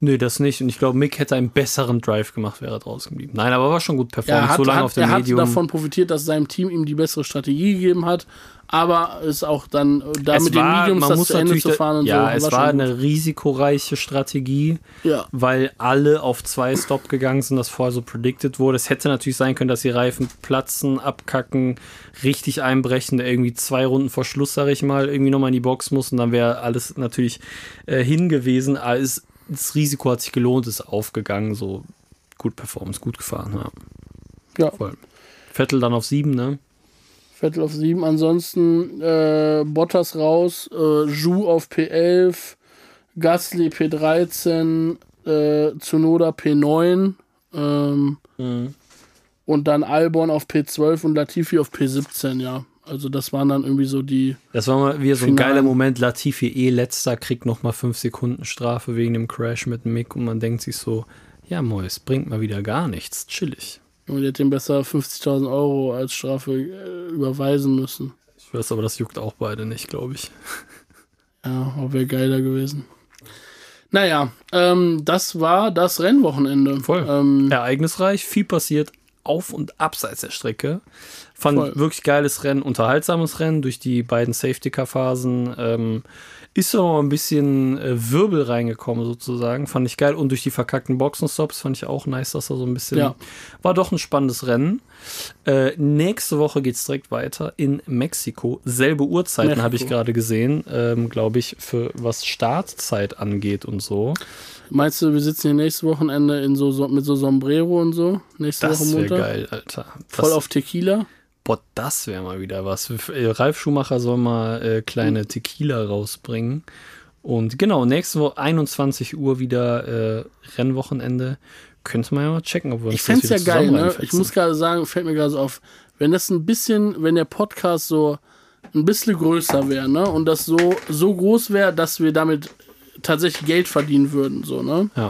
Nö, das nicht. Und ich glaube, Mick hätte einen besseren Drive gemacht, wäre er draußen geblieben. Nein, aber war schon gut Er performt. hat, so lange hat, auf dem er hat Medium. davon profitiert, dass seinem Team ihm die bessere Strategie gegeben hat. Aber es auch dann äh, da es mit den war, Mediums man das zu Ende zu fahren und ja, so. es schon war gut. eine risikoreiche Strategie, Ja. weil alle auf zwei Stop gegangen sind, das vorher so predicted wurde. Es hätte natürlich sein können, dass die Reifen platzen, abkacken, richtig einbrechen, irgendwie zwei Runden vor Schluss, sag ich mal, irgendwie nochmal in die Box muss und dann wäre alles natürlich äh, hingewiesen. Aber es, das Risiko hat sich gelohnt, ist aufgegangen, so gut Performance, gut gefahren. Ja, Ja. voll. Vettel dann auf sieben, ne? Vettel auf 7. Ansonsten äh, Bottas raus, äh, Ju auf P11, Gasly P13, äh, Tsunoda P9 ähm, Mhm. und dann Albon auf P12 und Latifi auf P17, ja. Also das waren dann irgendwie so die. Das war mal wieder so ein geiler Moment. Latifi eh letzter, kriegt noch mal fünf Sekunden Strafe wegen dem Crash mit Mick und man denkt sich so, ja Mois, bringt mal wieder gar nichts, chillig. Und hätte ihm besser 50.000 Euro als Strafe äh, überweisen müssen. Ich weiß aber, das juckt auch beide nicht, glaube ich. Ja, wäre geiler gewesen. Naja, ähm, das war das Rennwochenende. Voll. Ähm, Ereignisreich, viel passiert auf und abseits der Strecke. Fand Voll. wirklich geiles Rennen, unterhaltsames Rennen durch die beiden Safety-Car-Phasen. Ähm, ist so ein bisschen äh, Wirbel reingekommen, sozusagen. Fand ich geil. Und durch die verkackten Boxenstops fand ich auch nice, dass da so ein bisschen. Ja. War doch ein spannendes Rennen. Äh, nächste Woche geht's direkt weiter in Mexiko. Selbe Uhrzeiten habe ich gerade gesehen, ähm, glaube ich, für was Startzeit angeht und so. Meinst du, wir sitzen hier nächstes Wochenende in so, so mit so Sombrero und so? Nächste Das Woche Montag? geil, Alter. Voll Das- auf Tequila? Boah, das wäre mal wieder was. Äh, Ralf Schumacher soll mal äh, kleine Hm. Tequila rausbringen. Und genau, nächste Woche 21 Uhr wieder äh, Rennwochenende. Könnte man ja mal checken, ob wir uns Ich fände das ja geil, ne? Ich muss gerade sagen, fällt mir gerade so auf, wenn das ein bisschen, wenn der Podcast so ein bisschen größer wäre, ne? Und das so, so groß wäre, dass wir damit tatsächlich Geld verdienen würden, so, ne? Ja.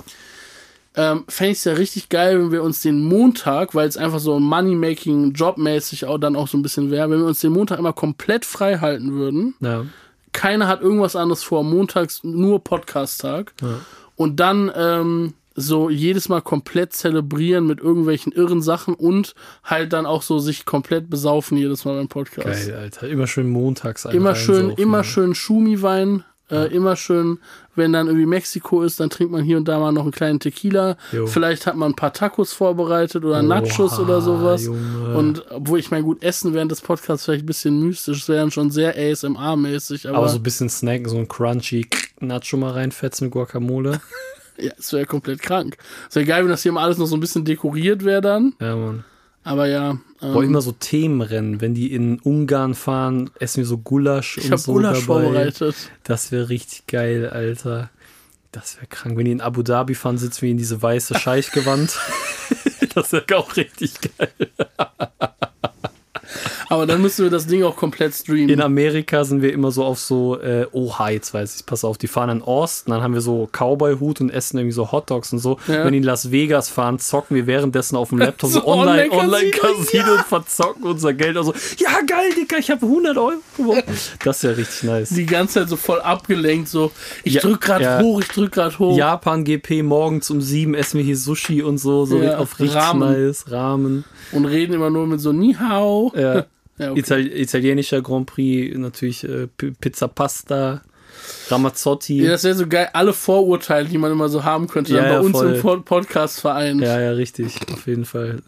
Ähm, Fände ich es ja richtig geil, wenn wir uns den Montag, weil es einfach so Money-Making, jobmäßig auch dann auch so ein bisschen wäre, wenn wir uns den Montag immer komplett frei halten würden. Ja. keiner hat irgendwas anderes vor, montags nur Podcast-Tag. Und dann ähm, so jedes Mal komplett zelebrieren mit irgendwelchen irren Sachen und halt dann auch so sich komplett besaufen jedes Mal beim Podcast. Geil, Alter. Immer schön montags Immer schön, immer ne? schön Schumiwein Äh, immer schön, wenn dann irgendwie Mexiko ist, dann trinkt man hier und da mal noch einen kleinen Tequila. Jo. Vielleicht hat man ein paar Tacos vorbereitet oder Nachos Oha, oder sowas. Junge. Und obwohl ich mein gut Essen während des Podcasts vielleicht ein bisschen mystisch, es wäre dann schon sehr ASMR-mäßig, aber, Aber so ein bisschen snacken, so ein crunchy Nacho mal reinfetzen mit Guacamole. ja, es wäre komplett krank. Es wäre geil, wenn das hier mal alles noch so ein bisschen dekoriert wäre dann. Ja, Mann. Aber ja. Ähm, Boah, immer so Themenrennen. Wenn die in Ungarn fahren, essen wir so Gulasch ich und habe so Gulasch dabei. vorbereitet. Das wäre richtig geil, Alter. Das wäre krank. Wenn die in Abu Dhabi fahren, sitzen wir in diese weiße Scheichgewand. das wäre auch richtig geil. Aber dann müssen wir das Ding auch komplett streamen. In Amerika sind wir immer so auf so, äh, oha, jetzt weiß ich, pass auf, die fahren in Osten, dann haben wir so Cowboy-Hut und essen irgendwie so Hotdogs und so. Ja. Wenn die in Las Vegas fahren, zocken wir währenddessen auf dem Laptop so, So online, Online-Casino, Online-Casino und verzocken unser Geld. Also, ja, geil, Dicker, ich habe 100 Euro. gewonnen. Das ist ja richtig nice. die ganze Zeit so voll abgelenkt, so ich Ja, drück grad ja. hoch, ich drück grad hoch. Japan GP morgens um sieben essen wir hier Sushi und so, so Ja, auf richtig Ramen. nice Rahmen. Und reden immer nur mit so Ni Hao. Ja. Ja, okay. Itali italienischer Grand Prix, natürlich äh, Pizza Pasta, Ramazzotti. Ja, das wäre so geil, alle Vorurteile, die man immer so haben könnte, Ja, dann bei ja, uns voll. im Pod Podcast vereint. Ja, ja, richtig, auf jeden Fall.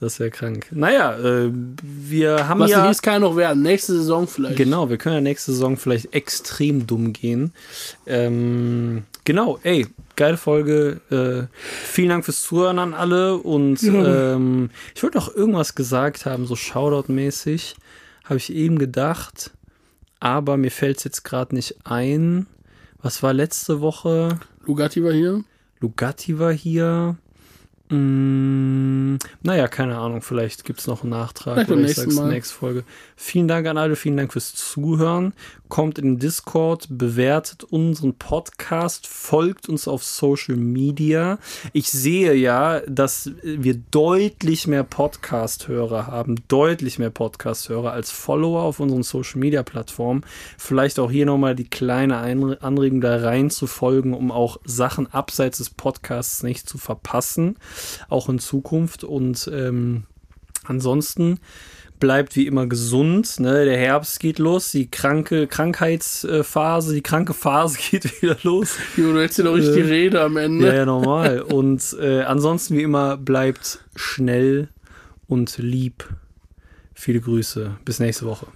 Das wäre krank. Naja, äh, wir haben Was ja. dies kann ja noch werden. Nächste Saison vielleicht. Genau, wir können ja nächste Saison vielleicht extrem dumm gehen. Ähm, genau, ey, geile Folge. Äh, vielen Dank fürs Zuhören an alle. Und ähm, ich wollte noch irgendwas gesagt haben, so Shoutout-mäßig. Habe ich eben gedacht. Aber mir fällt es jetzt gerade nicht ein. Was war letzte Woche? Lugatti war hier. Lugatti war hier. Mm, naja, keine Ahnung, vielleicht gibt es noch einen Nachtrag Vielleicht oder ich sag's Mal. nächsten Folge. Vielen Dank an alle, vielen Dank fürs Zuhören. Kommt in den Discord, bewertet unseren Podcast, folgt uns auf Social Media. Ich sehe ja, dass wir deutlich mehr Podcast-Hörer haben, deutlich mehr Podcast-Hörer als Follower auf unseren Social Media Plattformen. Vielleicht auch hier nochmal die kleine Anregung da rein zu folgen, um auch Sachen abseits des Podcasts nicht zu verpassen, auch in Zukunft. Und ähm, ansonsten bleibt wie immer gesund. Ne? Der Herbst geht los, die kranke Krankheitsphase, die kranke Phase geht wieder los. Jo, du hältst dir doch richtig die Äh, Rede am Ende. Ja, ja, normal. Und äh, ansonsten wie immer bleibt schnell und lieb. Viele Grüße. Bis nächste Woche.